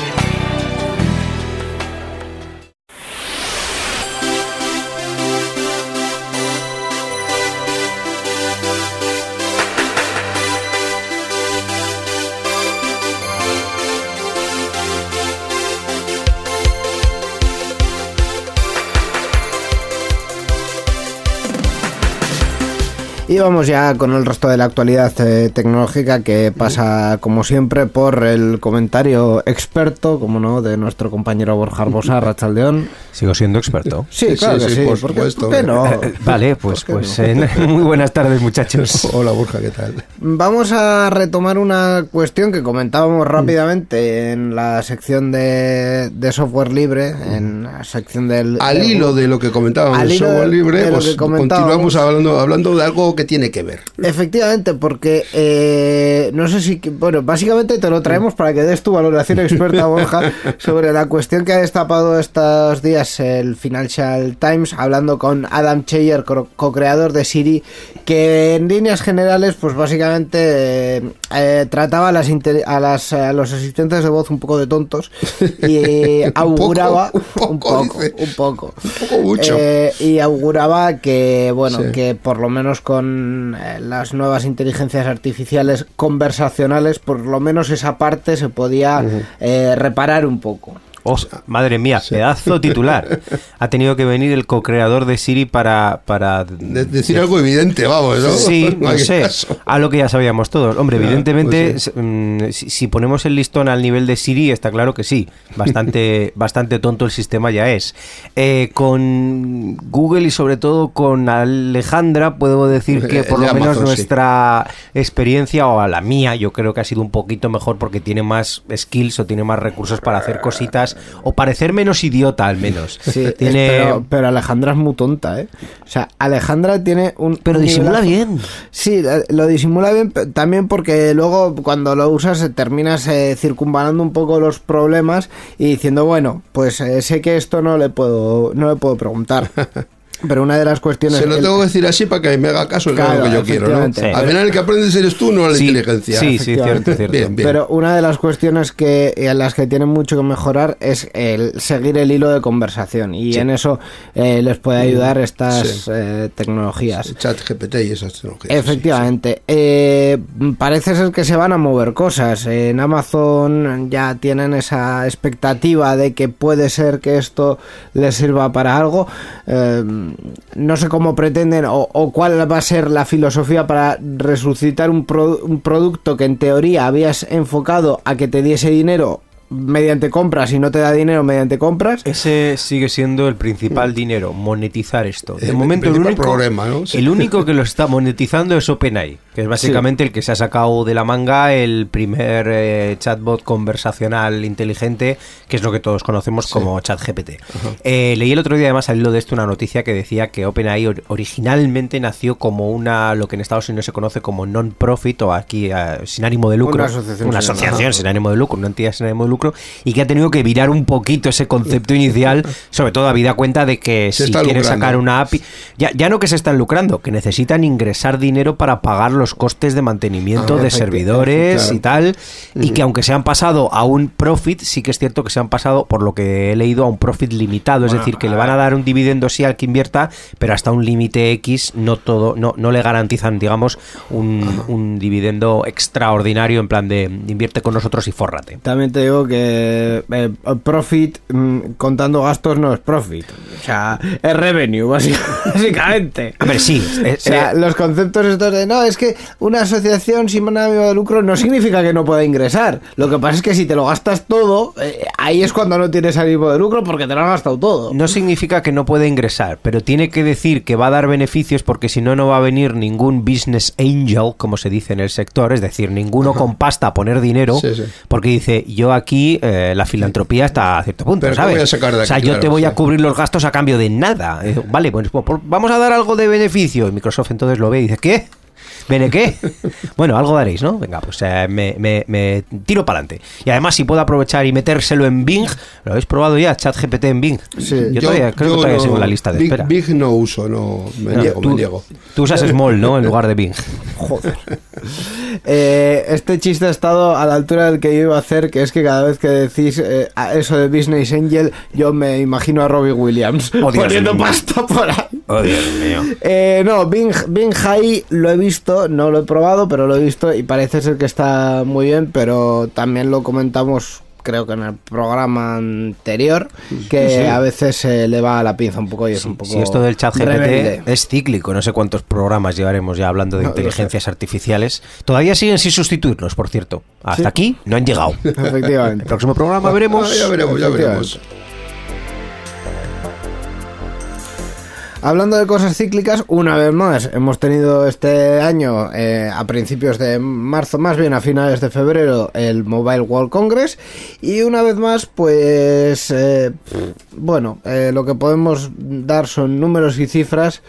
Y vamos ya con el resto de la actualidad eh, tecnológica que pasa, como siempre, por el comentario experto, como no, de nuestro compañero Borja Arbosa, (laughs) Rachaldeón. Sigo siendo experto. Sí, Sí, claro sí, que sí, sí. por ¿por qué- supuesto. por qué no? Vale, pues, pues eh, (laughs) muy buenas tardes, muchachos. (laughs) Hola, Borja, ¿qué tal? Vamos a retomar una cuestión que comentábamos rápidamente en la sección de, de software libre, en la sección del... Al hilo de lo que comentábamos Al en hilo software libre, de pues que comentábamos. continuamos hablando, hablando de algo que tiene que ver. Efectivamente, porque eh, no sé si. Bueno, básicamente te lo traemos para que des tu valoración experta, Borja, (laughs) sobre la cuestión que ha destapado estos días el Financial Times, hablando con Adam Cheyer, co- co-creador de Siri, que en líneas generales, pues básicamente eh, eh, trataba a, las a, las, a los asistentes de voz un poco de tontos (laughs) y auguraba. un poco, un poco, dice. un poco. Un poco mucho. Eh, y auguraba que, bueno, Sí. que por lo menos con eh, las nuevas inteligencias artificiales conversacionales, por lo menos esa parte se podía eh, reparar un poco. Oh, madre mía, pedazo titular. (laughs) Ha tenido que venir el co-creador de Siri para... para De- decir algo evidente, vamos, ¿no? Sí, (laughs) no sé. caso. A lo que ya sabíamos todos. Hombre, Claro, evidentemente, pues mm, si, si ponemos el listón al nivel de Siri, está claro que sí. Bastante, (laughs) bastante tonto el sistema ya es. Eh, con Google y sobre todo con Alejandra, puedo decir que Eh, por lo menos Amazon, sí. nuestra experiencia, o a la mía, yo creo que ha sido un poquito mejor porque tiene más skills o tiene más recursos para hacer cositas cosas o parecer menos idiota al menos. Sí, Tiene... pero, pero Alejandra es muy tonta, ¿eh? O sea, Alejandra tiene un. Pero un disimula nivelazo- bien. Sí, eh, lo disimula bien también porque luego cuando lo usas eh, terminas eh, circunvalando un poco los problemas y diciendo, bueno, pues eh, sé que esto no le puedo, no le puedo preguntar. (laughs) Pero una de las cuestiones. Se lo el- tengo que decir así para que me haga caso Claro, lo que yo quiero, ¿no? efectivamente. Al final el que aprendes eres tú, no la Sí, inteligencia. Sí, sí, cierto, cierto. Bien, bien. Pero una de las cuestiones que en las que tienen mucho que mejorar es el seguir el hilo de conversación y en eso eh, les puede ayudar estas Sí. eh, tecnologías. Chat GPT y esas tecnologías. Efectivamente. Eh, parece ser que se van a mover cosas. En Amazon ya tienen esa expectativa de que puede ser que esto les sirva para algo. Eh, no sé cómo pretenden o, cuál va a ser la filosofía para resucitar un, un producto que en teoría habías enfocado a que te diese dinero mediante compras y no te da dinero mediante compras. Ese sigue siendo el principal dinero, monetizar esto. De El momento el único, problema, ¿no? Sí. el único que lo está monetizando es OpenAI, que es básicamente el que se ha sacado de la manga el primer eh, chatbot conversacional inteligente, que es lo que todos conocemos como ChatGPT. Eh, leí el otro día además al hilo de esto una noticia que decía que OpenAI or- originalmente nació como una lo que en Estados Unidos se conoce como non-profit o aquí eh, sin ánimo de lucro, Una asociación una sin- asociación sin ánimo de lucro, una entidad sin ánimo de lucro, y que ha tenido que virar un poquito ese concepto inicial, (laughs) sobre todo habida cuenta de que Se si quieres sacar una API, ya, ya no que se están lucrando, que necesitan ingresar dinero para pagar los costes de mantenimiento Ah, de servidores claro. y tal, y que aunque se han pasado a un profit, sí que es cierto que se han pasado, por lo que he leído, a un profit limitado, es Bueno, decir, que a le van a dar un dividendo sí al que invierta, pero hasta un límite X no todo, no, no le garantizan, digamos, un, un dividendo extraordinario en plan de invierte con nosotros y fórrate. También te digo que eh, profit mm, contando gastos no es profit. O sea, es revenue, básic- (laughs) básicamente. A ver, sí. (laughs) eh, O sea, eh, los conceptos estos de no, es que una asociación sin ánimo de lucro no significa que no pueda ingresar. Lo que pasa es que si te lo gastas todo, eh, ahí es cuando no tienes ánimo de lucro porque te lo has gastado todo. No significa que no pueda ingresar, pero tiene que decir que va a dar beneficios porque si no, no va a venir ningún business angel, como se dice en el sector, es decir, ninguno con pasta a poner dinero, Sí, sí. porque dice, yo aquí eh, la filantropía está a cierto punto, Pero ¿qué ¿sabes? voy a sacar de o sea, aquí? yo Claro, te voy a cubrir los gastos a cambio de nada. Eh, vale, pues, pues, vamos a dar algo de beneficio. Y Microsoft entonces lo ve y dice, ¿qué? ¿Viene qué? (laughs) Bueno, algo daréis, ¿no? Venga, pues eh, me, me- me tiro para adelante. Y además, si puedo aprovechar y metérselo en Bing, ¿lo habéis probado ya? ChatGPT en Bing. Sí. yo, todavía, creo que todavía no- sigo en la lista de Big, espera. Big no uso, no. Me No, niego, tú, me niego. tú usas Small, ¿no? En lugar de Bing. (laughs) Joder. Eh, este chiste ha estado a la altura del que yo iba a hacer, que es que cada vez que decís eh, a eso de Business Angel, yo me imagino a Robbie Williams Oh, Dios poniendo pasta por ahí. Oh, Dios mío. No, Bing, Bing High lo he visto, no lo he probado, pero lo he visto y parece ser que está muy bien, pero también lo comentamos creo que en el programa anterior, que a veces se le va la pinza un poco y es un poco Si esto del chat rebelde. GPT es cíclico, no sé cuántos programas llevaremos ya hablando de No, inteligencias artificiales. Todavía siguen sin sustituirnos, por cierto. Hasta Sí. aquí no han llegado. (laughs) El Efectivamente. próximo programa veremos. Ah, ya veremos, ya veremos. Hablando de cosas cíclicas, una vez más, hemos tenido este año, eh, a principios de marzo, más bien a finales de febrero, el Mobile World Congress. Y una vez más, pues, eh, bueno, eh, lo que podemos dar son números y cifras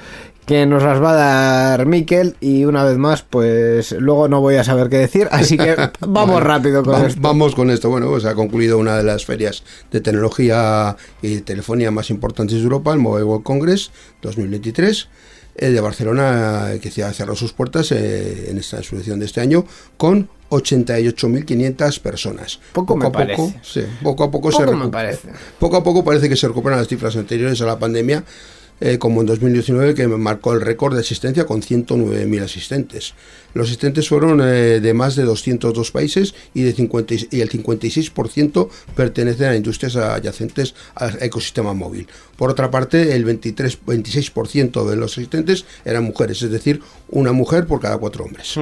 que nos las va a dar Miquel. Y una vez más, pues, luego no voy a saber qué decir. Así que (laughs) vamos rápido con Va- esto. Vamos con esto. Bueno, pues ha concluido una de las ferias de tecnología y telefonía más importantes de Europa, el Mobile World Congress 2023. El de Barcelona, eh, que cerró sus puertas eh, en esta edición de este año, con 88.500 personas. Poco me a poco, parece. sí, poco a poco, se Poco me parece. Poco a poco parece que se recuperan las cifras anteriores a la pandemia, eh, como en 2019, que marcó el récord de asistencia con 109.000 asistentes. Los asistentes fueron eh, de más de 202 países y, de 50 y- el 56% pertenecen a industrias adyacentes al ecosistema móvil. Por otra parte, el 23, 26% de los asistentes eran mujeres, es decir, una mujer por cada cuatro hombres.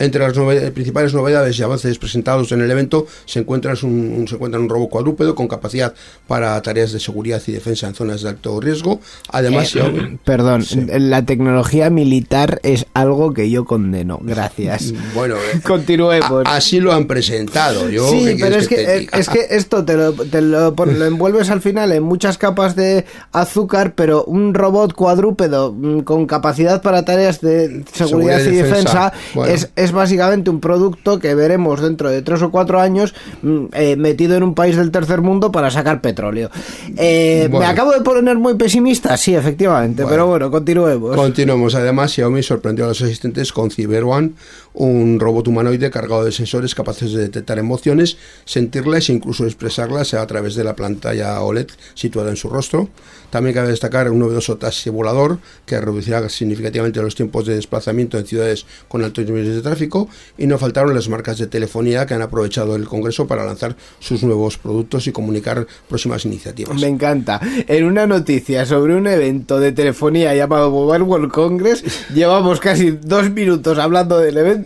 Entre las nove- principales novedades y avances presentados en el evento se encuentra un, se encuentra un robot cuadrúpedo con capacidad para tareas de seguridad y defensa en zonas de alto riesgo. Además, Xiaomi- Perdón, la tecnología militar es algo que yo condeno. Gracias. bueno, eh, Continuemos. a- así lo han presentado. Yo, sí, ¿qué pero es que, te es, que (laughs) esto te, lo, te lo, lo envuelves al final en muchas capas de azúcar, pero un robot cuadrúpedo mm, con capacidad para tareas de seguridad, Seguridad y y defensa, defensa. Bueno. es, es básicamente un producto que veremos dentro de tres o cuatro años mm, eh, metido en un país del tercer mundo para sacar petróleo. Eh, Bueno. ¿Me acabo de poner muy pesimista? Sí, efectivamente, Bueno. pero bueno, continuemos. Continuemos. Además, Xiaomi sorprendió a los asistentes con Cyber One, un robot humanoide cargado de sensores capaces de detectar emociones, sentirlas e incluso expresarlas a través de la pantalla OLED situada en su rostro. También cabe destacar un novedoso taxi volador que reducirá significativamente los tiempos de desplazamiento en ciudades con altos niveles de tráfico. Y no faltaron las marcas de telefonía que han aprovechado el Congreso para lanzar sus nuevos productos y comunicar próximas iniciativas. Me encanta. En una noticia sobre un evento de telefonía llamado Mobile World Congress, llevamos casi dos minutos hablando del evento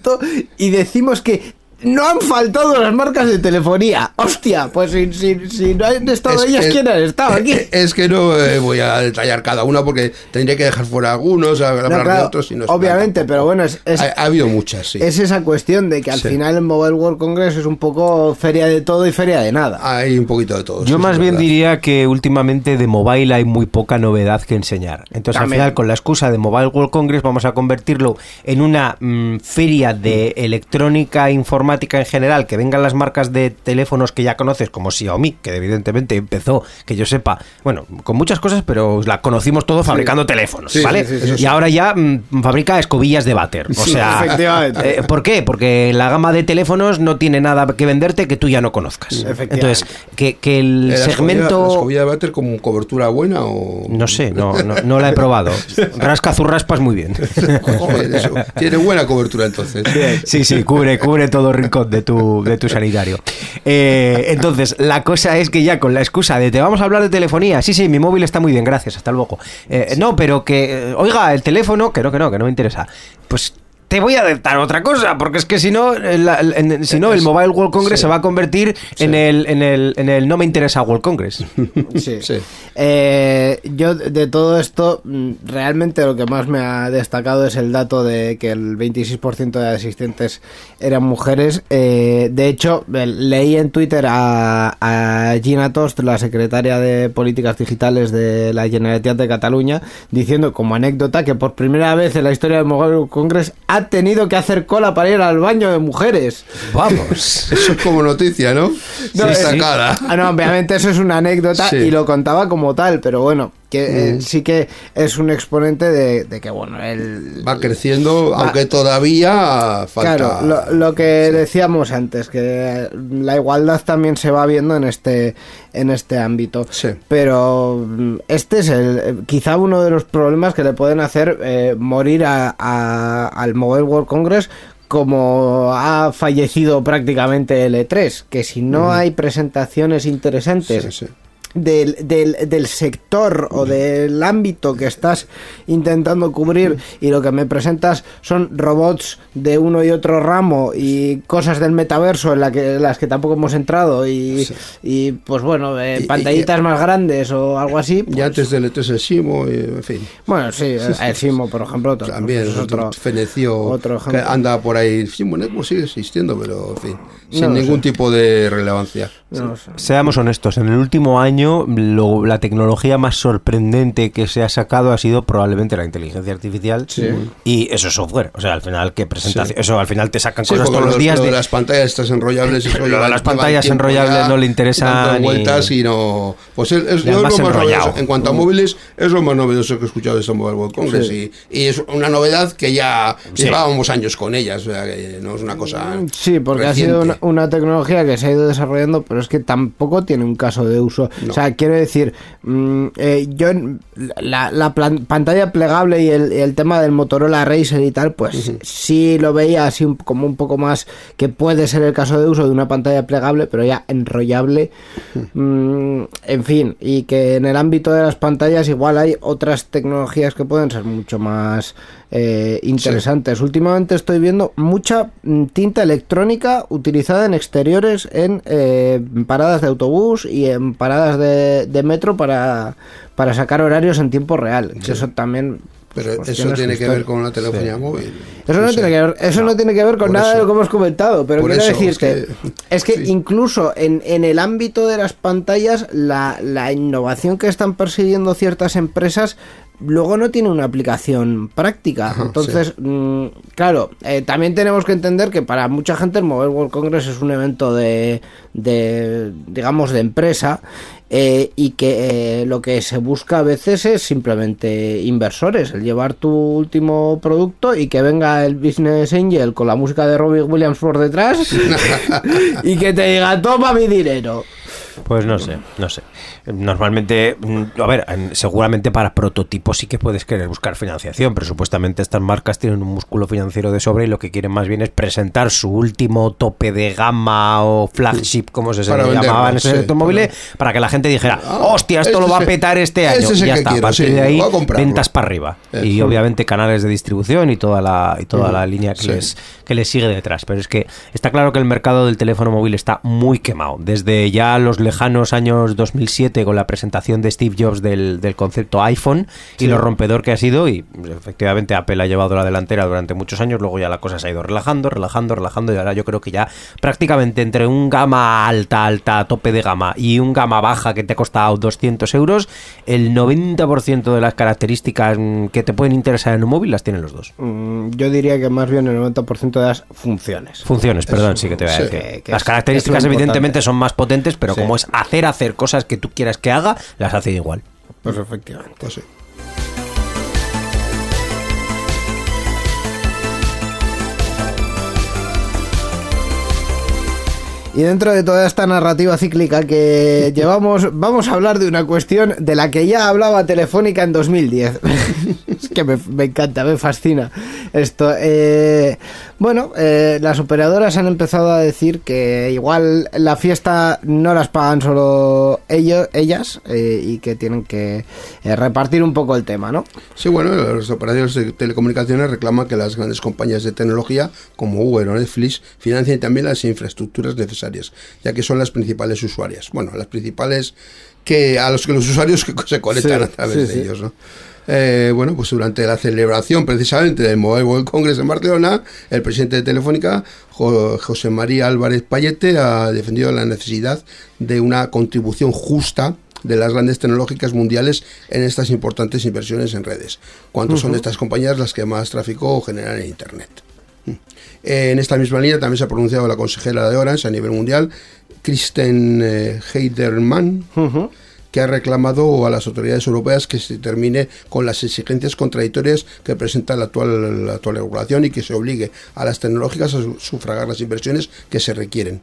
y decimos que no han faltado las marcas de telefonía. Hostia, pues si, si- si no han estado Es ellas, que- ¿quién han estado aquí? eh, Es que no eh, voy a detallar cada una porque tendría que dejar fuera algunos, No, hablar de otros y no obviamente, pero bueno, es, es- ha, ha habido muchas, sí. es esa cuestión de que al Sí. final el Mobile World Congress es un poco feria de todo y feria de nada. Hay un poquito de todo. Yo sí, más bien verdad. diría que últimamente de mobile hay muy poca novedad que enseñar. Entonces También. al final con la excusa de Mobile World Congress vamos a convertirlo en una mm, feria de electrónica e informática en general, que vengan las marcas de teléfonos que ya conoces como Xiaomi, que evidentemente empezó, que yo sepa, bueno, con muchas cosas, pero la conocimos todo fabricando teléfonos, Sí, ¿vale? sí, y ahora ya mm, fabrica escobillas de váter. O sea, eh, ¿por qué? Porque la gama de teléfonos no tiene nada que venderte que tú ya no conozcas. Efectivamente. Entonces, que, que el ¿La escobilla- segmento... ¿La escobilla de váter como cobertura buena o.? No sé, no, no, no la he probado. Rasca zurraspas muy bien. (laughs) Joder, eso. Tiene buena cobertura entonces. Sí, sí, cubre, cubre todo rincón de tu, de tu sanitario. Eh, entonces, la cosa es que ya con la excusa de te vamos a hablar de telefonía, sí, sí, mi móvil está muy bien, gracias, hasta luego. Eh, no, pero que, eh, oiga, el teléfono, que no, que no, que no me interesa. Pues te voy a dar otra cosa, porque es que si no, eh, la- el- en- si no el Mobile World Congress se va a convertir en, el, en, el, en el no me interesa World Congress. (laughs) Sí. Sí. Eh, yo de todo esto, mm, realmente lo que más me ha destacado es el dato de que el 26% de asistentes eran mujeres. Eh, de hecho, leí en Twitter a, a Gina Tost, la secretaria de Políticas Digitales de la Generalitat de Cataluña, diciendo como anécdota que por primera vez en la historia del Mobile World Congress ha tenido que hacer cola para ir al baño de mujeres. Vamos. (laughs) Eso es como noticia, ¿no? No, es- Destacada. Ah, no, obviamente eso es una anécdota Sí. y lo contaba como tal, pero bueno, que eh, sí que es un exponente de, de que, bueno, el... Va creciendo, Va- aunque todavía falta. Claro, lo, lo que decíamos antes, que la igualdad también se va viendo en este en este ámbito. Sí. Pero mm, este es el quizá uno de los problemas que le pueden hacer eh, morir a- a- al Mobile World Congress como ha fallecido prácticamente el E3, que si no hay presentaciones interesantes Sí, sí. Del, del, del sector o del ámbito que estás intentando cubrir y lo que me presentas son robots de uno y otro ramo y cosas del metaverso en la que, las que tampoco hemos entrado y, y pues bueno, eh, Y- y- pantallitas más grandes o algo así. Y pues, antes del E3 el Simo, y, en fin. bueno, sí, el Simo, por ejemplo, otro, También pues es otro, otro, feneció otro que ejemplo. anda por ahí. Simo Network sigue existiendo, pero en fin, sin No ningún sé. tipo de relevancia. no. Seamos honestos, en el último año lo- la tecnología más sorprendente que se ha sacado ha sido probablemente la inteligencia artificial y eso es software. O sea, al final, ¿qué presentación? Eso al final te sacan Sí, cosas todos los lo- días lo de de- las pantallas estas enrollables eso Lo de lleva- las pantallas enrollables ya no le interesa vueltas y no pues es, es- lo más enrollado. novedoso. en cuanto a móviles es lo más novedoso que he escuchado de esta Mobile World Congress y, y es una novedad que ya llevábamos años con ellas o sea que no es una cosa Sí, porque ha sido una, tecnología que se ha ido desarrollando, pero es que tampoco tiene un caso de uso. No. O sea, quiero decir, mm, eh, yo la, la plan- pantalla plegable y el, el tema del Motorola Racer y tal, pues sí lo veía así un- como un poco más que puede ser el caso de uso de una pantalla plegable, pero ya enrollable. Mm, en fin, y que en el ámbito de las pantallas igual hay otras tecnologías que pueden ser mucho más eh, interesantes. Últimamente estoy viendo mucha mm, tinta electrónica utilizada en exteriores, en eh, paradas de autobús y en paradas de, de metro para, para sacar horarios en tiempo real. Que eso también... Pero pues, eso tiene que ver con la telefonía móvil. Eso no, tiene que ver, eso no. tiene que ver con nada de lo que hemos comentado, pero Por quiero eso, es decirte, es que, (laughs) sí. incluso en, en el ámbito de las pantallas, la, la innovación que están persiguiendo ciertas empresas luego no tiene una aplicación práctica. Ajá, Entonces, mm, claro, eh, también tenemos que entender que para mucha gente el Mobile World Congress es un evento de, de digamos, de empresa. Eh, y que eh, lo que se busca a veces es simplemente inversores, el llevar tu último producto y que venga el Business Angel con la música de Robbie Williams por detrás (laughs) y que te diga, toma mi dinero. Pues no sé, no sé. Normalmente, mm, a ver, en- seguramente para prototipos sí que puedes querer buscar financiación, pero supuestamente estas marcas tienen un músculo financiero de sobra y lo que quieren más bien es presentar su último tope de gama o flagship, como se, llamaba en esos sí, automóviles, para- para que la gente dijera, Ah, hostia, esto este lo va a petar este año. ese es ya está, quiero, a partir sí, de ahí, ventas para arriba. Eso. Y obviamente canales de distribución y toda la, y toda la línea que Sí. les que le sigue detrás. Pero es que está claro que el mercado del teléfono móvil está muy quemado. Desde ya los lejanos años 2007 con la presentación de Steve Jobs del, del concepto iPhone y lo rompedor que ha sido. Y efectivamente Apple ha llevado la delantera durante muchos años. Luego ya la cosa se ha ido relajando, relajando, relajando. Y ahora yo creo que ya prácticamente entre un gama alta, alta, tope de gama y un gama baja que te ha costado 200 euros, el 90% de las características que te pueden interesar en un móvil las tienen los dos. Mm, Yo diría que más bien el 90% de las funciones. Funciones, perdón, sí que te voy a sí. decir. Que- que Las características evidentemente importante. son más potentes, pero Sí. como es hacer hacer cosas que tú quieras que haga, las hace igual. Pues efectivamente. Sí. Y dentro de toda esta narrativa cíclica que (laughs) llevamos, vamos a hablar de una cuestión de la que ya hablaba Telefónica en 2010. (laughs) es que me, me encanta, me fascina esto. Eh, bueno, eh, las operadoras han empezado a decir que igual la fiesta no las pagan solo ellos, ellas eh, y que tienen que eh, repartir un poco el tema, ¿no? Sí, bueno, los operadores de telecomunicaciones reclaman que las grandes compañías de tecnología como Uber o Netflix financien también las infraestructuras necesarias, ya que son las principales usuarias. Bueno, las principales que a los que los usuarios que (laughs) se conectan Sí, a través sí, de ellos, ¿no? Eh, bueno, pues durante la celebración precisamente del Mobile World Congress en Barcelona, el presidente de Telefónica, Jo- José María Álvarez Payete, ha defendido la necesidad de una contribución justa de las grandes tecnológicas mundiales en estas importantes inversiones en redes. ¿Cuántos son de estas compañías las que más tráfico generan en Internet? Eh, En esta misma línea también se ha pronunciado la consejera de Orange a nivel mundial, Kristen eh, Heidermann, que ha reclamado a las autoridades europeas que se termine con las exigencias contradictorias que presenta la actual, la actual regulación y que se obligue a las tecnológicas a su- sufragar las inversiones que se requieren.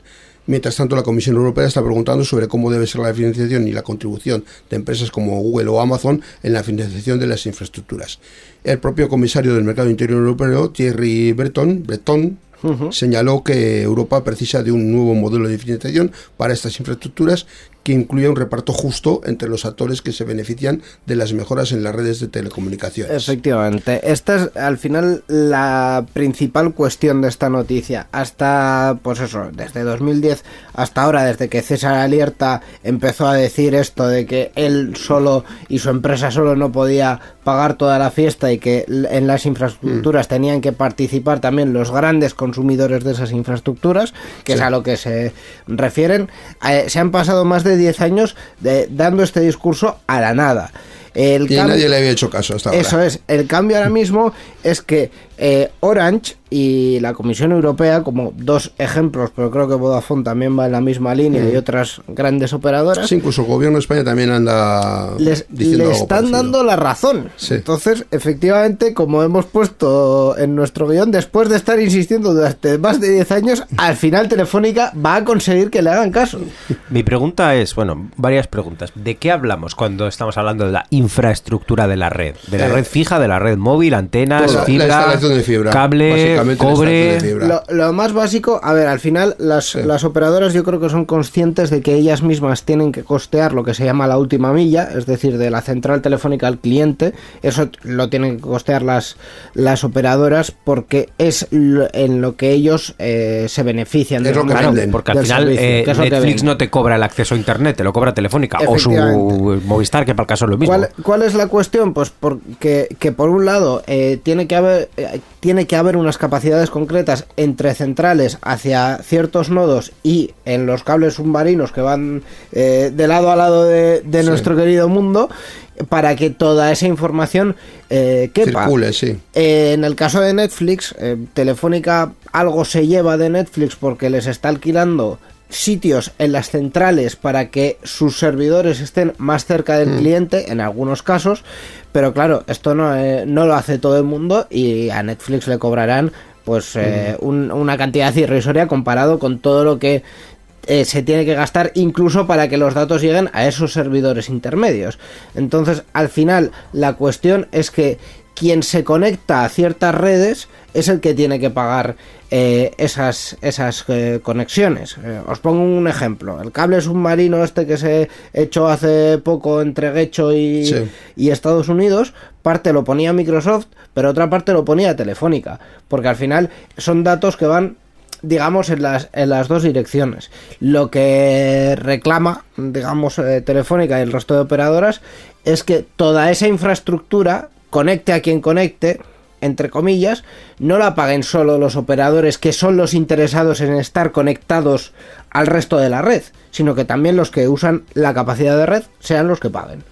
Mientras tanto, la Comisión Europea está preguntando sobre cómo debe ser la financiación y la contribución de empresas como Google o Amazon en la financiación de las infraestructuras. El propio comisario del Mercado Interior Europeo, Thierry Breton, Breton señaló que Europa precisa de un nuevo modelo de financiación para estas infraestructuras que incluya un reparto justo entre los actores que se benefician de las mejoras en las redes de telecomunicaciones. Efectivamente, esta es al final la principal cuestión de esta noticia. Hasta, pues eso, desde 2010 hasta ahora, desde que César Alierta empezó a decir esto de que él solo y su empresa solo no podía pagar toda la fiesta y que en las infraestructuras tenían que participar también los grandes consumidores de esas infraestructuras, que es a lo que se refieren, eh, se han pasado más de 10 años de- dando este discurso a la nada. El Y cam- nadie le había hecho caso hasta ahora. eso es, el cambio ahora mismo es que eh, Orange y la Comisión Europea, como dos ejemplos, pero creo que Vodafone también va en la misma línea y otras grandes operadoras, Sí, incluso el gobierno de España también anda les, diciendo le están dando la razón. Sí. Entonces, efectivamente, como hemos puesto en nuestro guion, después de estar insistiendo durante más de 10 años, al final Telefónica va a conseguir que le hagan caso. Mi pregunta es, bueno, varias preguntas. ¿De qué hablamos cuando estamos hablando de la infraestructura de la red? ¿De la Eh, red fija, de la red móvil, antenas, Toda la fibra, de fibra, cable, cobre? instalación de fibra. Lo, lo más básico, a ver, al final las, Sí. las operadoras yo creo que son conscientes de que ellas mismas tienen que costear lo que se llama la última milla, es decir, de la central telefónica al cliente. Eso lo tienen que costear las, las operadoras porque es lo- en lo que ellos eh, se benefician. Es lo que Claro, porque al final servicio, eh, que Netflix no te cobra el acceso a internet, te lo cobra Telefónica o su. Movistar, que para el caso es lo mismo. ¿Cuál, cuál es la cuestión? Pues porque que por un lado eh, tiene que haber tiene que haber unas capacidades concretas entre centrales hacia ciertos nodos y en los cables submarinos que van eh, de lado a lado de, de Sí. nuestro querido mundo para que toda esa información eh, quepa. Circule, sí. Eh, en el caso de Netflix, eh, Telefónica algo se lleva de Netflix porque les está alquilando sitios en las centrales para que sus servidores estén más cerca del cliente en algunos casos, pero claro, esto no, eh, no lo hace todo el mundo y a Netflix le cobrarán pues eh, un- una cantidad irrisoria comparado con todo lo que eh, se tiene que gastar incluso para que los datos lleguen a esos servidores intermedios. Entonces, al final, la cuestión es que quien se conecta a ciertas redes es el que tiene que pagar eh, esas, esas eh, conexiones. Eh, os pongo un ejemplo. El cable submarino este que se echó hace poco entre Gecho y, Sí. y Estados Unidos, parte lo ponía Microsoft, pero otra parte lo ponía Telefónica. Porque al final son datos que van digamos, en las, en las dos direcciones. Lo que reclama, digamos, eh, Telefónica y el resto de operadoras es que toda esa infraestructura, conecte a quien conecte, entre comillas, no la paguen solo los operadores que son los interesados en estar conectados al resto de la red, sino que también los que usan la capacidad de red sean los que paguen.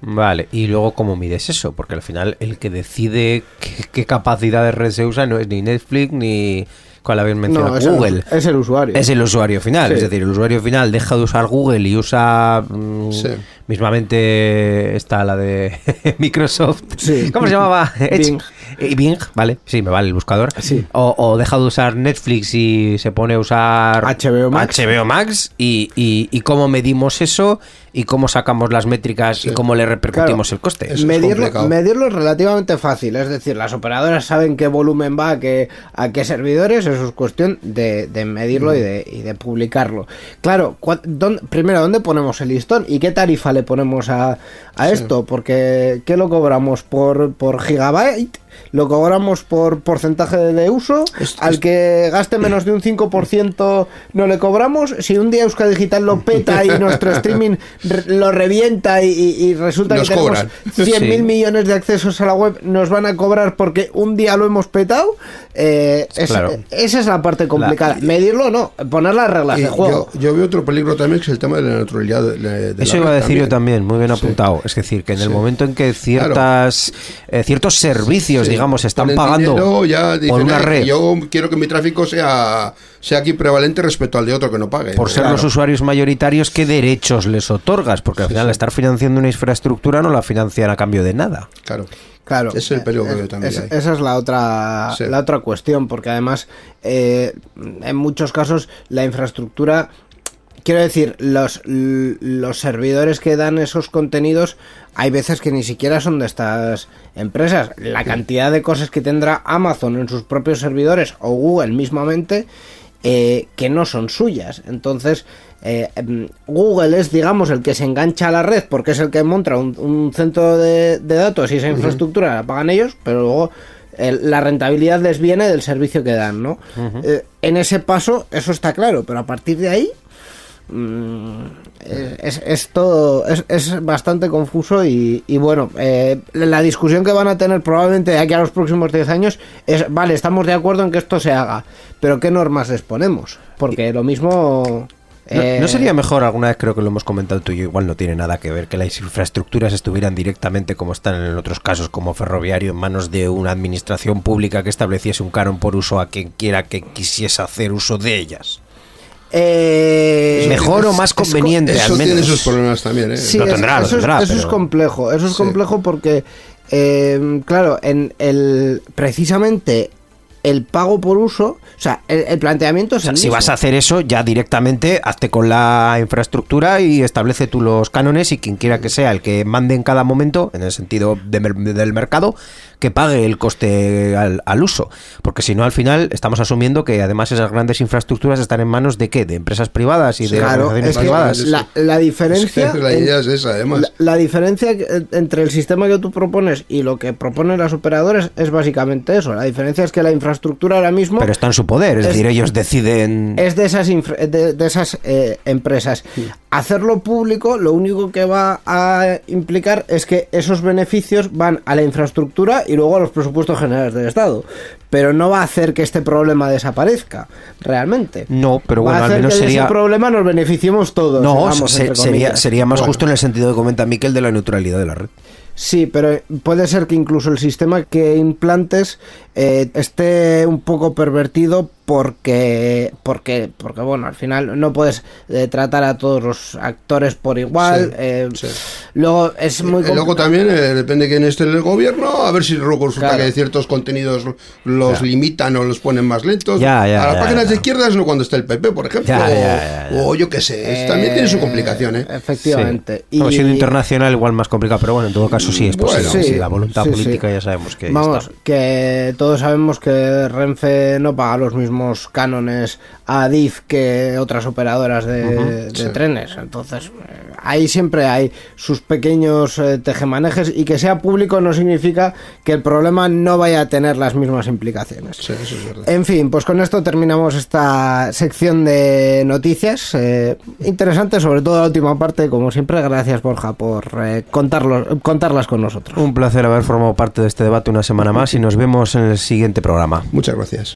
Vale, y luego cómo mides eso, porque al final el que decide qué, qué capacidad de red se usa no es ni Netflix ni cuál habéis mencionado es Google. El, es el usuario. Es el usuario final, Sí. es decir, el usuario final deja de usar Google y usa mm, Sí. Mismamente está la de (laughs) Microsoft. Sí. ¿Cómo se llamaba? Edge. Bing. Eh, Bing, vale, sí, me vale el buscador. Sí. O, o deja de usar Netflix y se pone a usar HBO Max. HBO Max y, y- y cómo medimos eso y cómo sacamos las métricas y cómo le repercutimos Claro. el coste. Eso es medirlo, medirlo es relativamente fácil, es decir, las operadoras saben qué volumen va a qué, a qué servidores, eso es cuestión de, de medirlo y, de, y de publicarlo. Claro, dónde- primero, ¿dónde ponemos el listón y qué tarifa le ponemos a, a esto? Porque, ¿qué lo cobramos? ¿Por, por gigabyte? ¿Lo cobramos por porcentaje de uso? Esto Al que gaste menos de un 5% no le cobramos. Si un día Euskadi Digital lo peta y (laughs) nuestro streaming re- lo revienta y, y- y resulta Nos que tenemos cobran. 100.000 Sí. millones de accesos a la web, nos van a cobrar porque un día lo hemos petado. Eh, es- Claro. Esa es la parte complicada. Medirlo no, poner las reglas de juego. yo, yo veo otro peligro también que es el tema de la neutralidad de, de- de Eso la iba a decir yo también, muy bien apuntado. Es decir, que en el Sí. momento en que ciertas eh, ciertos servicios, Sí. digamos, están pagando ya dicen, por una "Ay, que red, Yo quiero que mi tráfico sea, sea aquí prevalente respecto al de otro que no pague. por ser Claro. los usuarios mayoritarios, ¿qué derechos les otorgas? Porque al final estar financiando una infraestructura no la financian a cambio de nada. Claro. Claro, es el peligro que eh, veo también es- ahí. esa es la otra, Sí. la otra cuestión, porque además eh, en muchos casos la infraestructura, quiero decir, los, los servidores que dan esos contenidos, hay veces que ni siquiera son de estas empresas. La cantidad de cosas que tendrá Amazon en sus propios servidores o Google mismamente, eh, que no son suyas. Entonces, eh, em, Google es, digamos, el que se engancha a la red porque es el que monta un, un centro de, de datos y esa infraestructura la pagan ellos, pero luego el- la rentabilidad les viene del servicio que dan, ¿no? Eh, en ese paso, eso está claro, pero a partir de ahí. Mm, es, es todo es, es bastante confuso y, y bueno eh, la discusión que van a tener probablemente de aquí a los próximos 10 años es vale estamos de acuerdo en que esto se haga pero qué normas les ponemos porque lo mismo No, Eh, ¿no sería mejor, alguna vez creo que lo hemos comentado tú y yo, igual no tiene nada que ver, que las infraestructuras estuvieran directamente como están en otros casos como ferroviario en manos de una administración pública que estableciese un canon por uso a quien quiera que quisiese hacer uso de ellas? Eh, Mejor o más es conveniente, Eso al tiene menos. sus problemas también, ¿eh? Sí, Lo es- tendrá, lo eso, es- tendrá, eso es complejo. Eso es Sí. complejo porque, eh, claro, en el precisamente el pago por uso, o sea, el, el planteamiento es O sea, el si mismo. vas a hacer eso, ya directamente hazte con la infraestructura y establece tú los cánones y quien quiera que sea el que mande en cada momento, en el sentido de del mercado, que pague el coste al, al uso. Porque si no, al final estamos asumiendo que además esas grandes infraestructuras están en manos de qué? De empresas privadas y de Claro, organizaciones es que privadas. la, la diferencia. (laughs) la en- idea es esa, además. La, la diferencia que- entre el sistema que tú propones y lo que proponen las operadoras es básicamente eso. La diferencia es que la infraestructura ahora mismo Pero está en su poder, es, Es- decir, ellos deciden... es de esas, infra- de, de esas eh, empresas. Hacerlo público lo único que va a implicar es que esos beneficios van a la infraestructura y luego a los presupuestos generales del Estado. Pero no va a hacer que este problema desaparezca, realmente. No, pero va bueno, a al hacer menos que sería... ese problema nos beneficiemos todos. No, digamos, se- entre sería, sería más Bueno. justo en el sentido que comenta Miquel de la neutralidad de la red. Sí, pero puede ser que incluso el sistema que implantes eh, esté un poco pervertido porque, porque, porque bueno, al final no puedes eh, tratar a todos los actores por igual. Sí, eh, sí. Luego es muy Eh, luego compl- también eh, depende de quién esté en el gobierno, a ver si luego resulta Claro. que ciertos contenidos los limitan o los ponen más lentos. Ya, ya, a las ya, páginas ya. de izquierdas no cuando está el PP, por ejemplo. Ya, o, ya, ya, ya. o yo qué sé, es- también tiene su complicación, ¿eh? Efectivamente. Sí. Como siendo internacional igual más complicado, pero bueno, en todo caso sí es Bueno, posible. sí, sí, la voluntad sí, política sí. ya sabemos que Vamos, está. que todos sabemos que Renfe no paga los mismos cánones a DIF que otras operadoras de, de sí. trenes. Entonces, eh, ahí siempre hay sus pequeños eh, tejemanejes y que sea público no significa que el problema no vaya a tener las mismas implicaciones. Sí, eso es verdad. En fin, pues con esto terminamos esta sección de noticias. eh, interesante, sobre todo la última parte, como siempre. Gracias, Borja, por eh, contarlo, contarlas con nosotros. Un placer haber formado parte de este debate una semana más y nos vemos en el siguiente programa. Muchas gracias.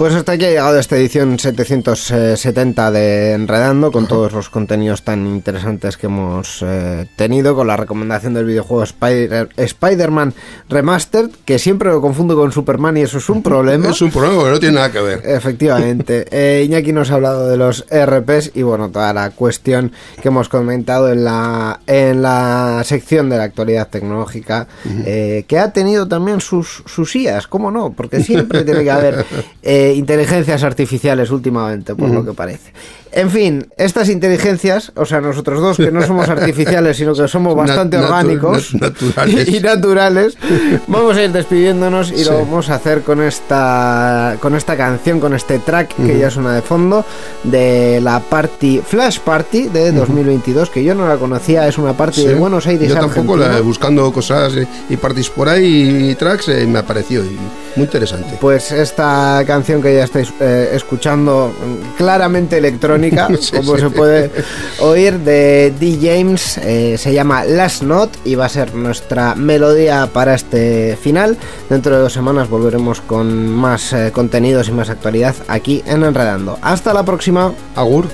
Pues hasta aquí ha llegado esta edición 770 de Enredando, con todos los contenidos tan interesantes que hemos eh, tenido, con la recomendación del videojuego Spider- Spider-Man Remastered, que siempre lo confundo con Superman y eso es un (laughs) problema. Es un problema porque no tiene nada que ver. Efectivamente. (laughs) Eh, Iñaki nos ha hablado de los RPs y bueno, toda la cuestión que hemos comentado en la, en la sección de la actualidad tecnológica, eh, que ha tenido también sus, sus IAs, ¿cómo no? Porque siempre tiene que haber (laughs) inteligencias artificiales últimamente, por lo que parece. En fin, estas inteligencias, o sea, nosotros dos que no somos (laughs) artificiales, sino que somos bastante Nat- orgánicos (laughs) naturales. (laughs) y naturales, vamos a ir despidiéndonos y Sí. lo vamos a hacer con esta con esta canción, con este track que ya suena de fondo de la party Flash Party de 2022 que yo no la conocía, es una party Sí. de Buenos Aires. Yo tampoco, Argentina. la, buscando cosas y parties por ahí y tracks, eh, me apareció y muy interesante. Pues esta canción que ya estáis eh, escuchando, mm, claramente electrónica, (laughs) Sí, como sí. se puede oír, de D. James, eh, se llama Last Note y va a ser nuestra melodía para este final. Dentro de dos semanas volveremos con más eh, contenidos y más actualidad aquí en Enredando. Hasta la próxima. Agur.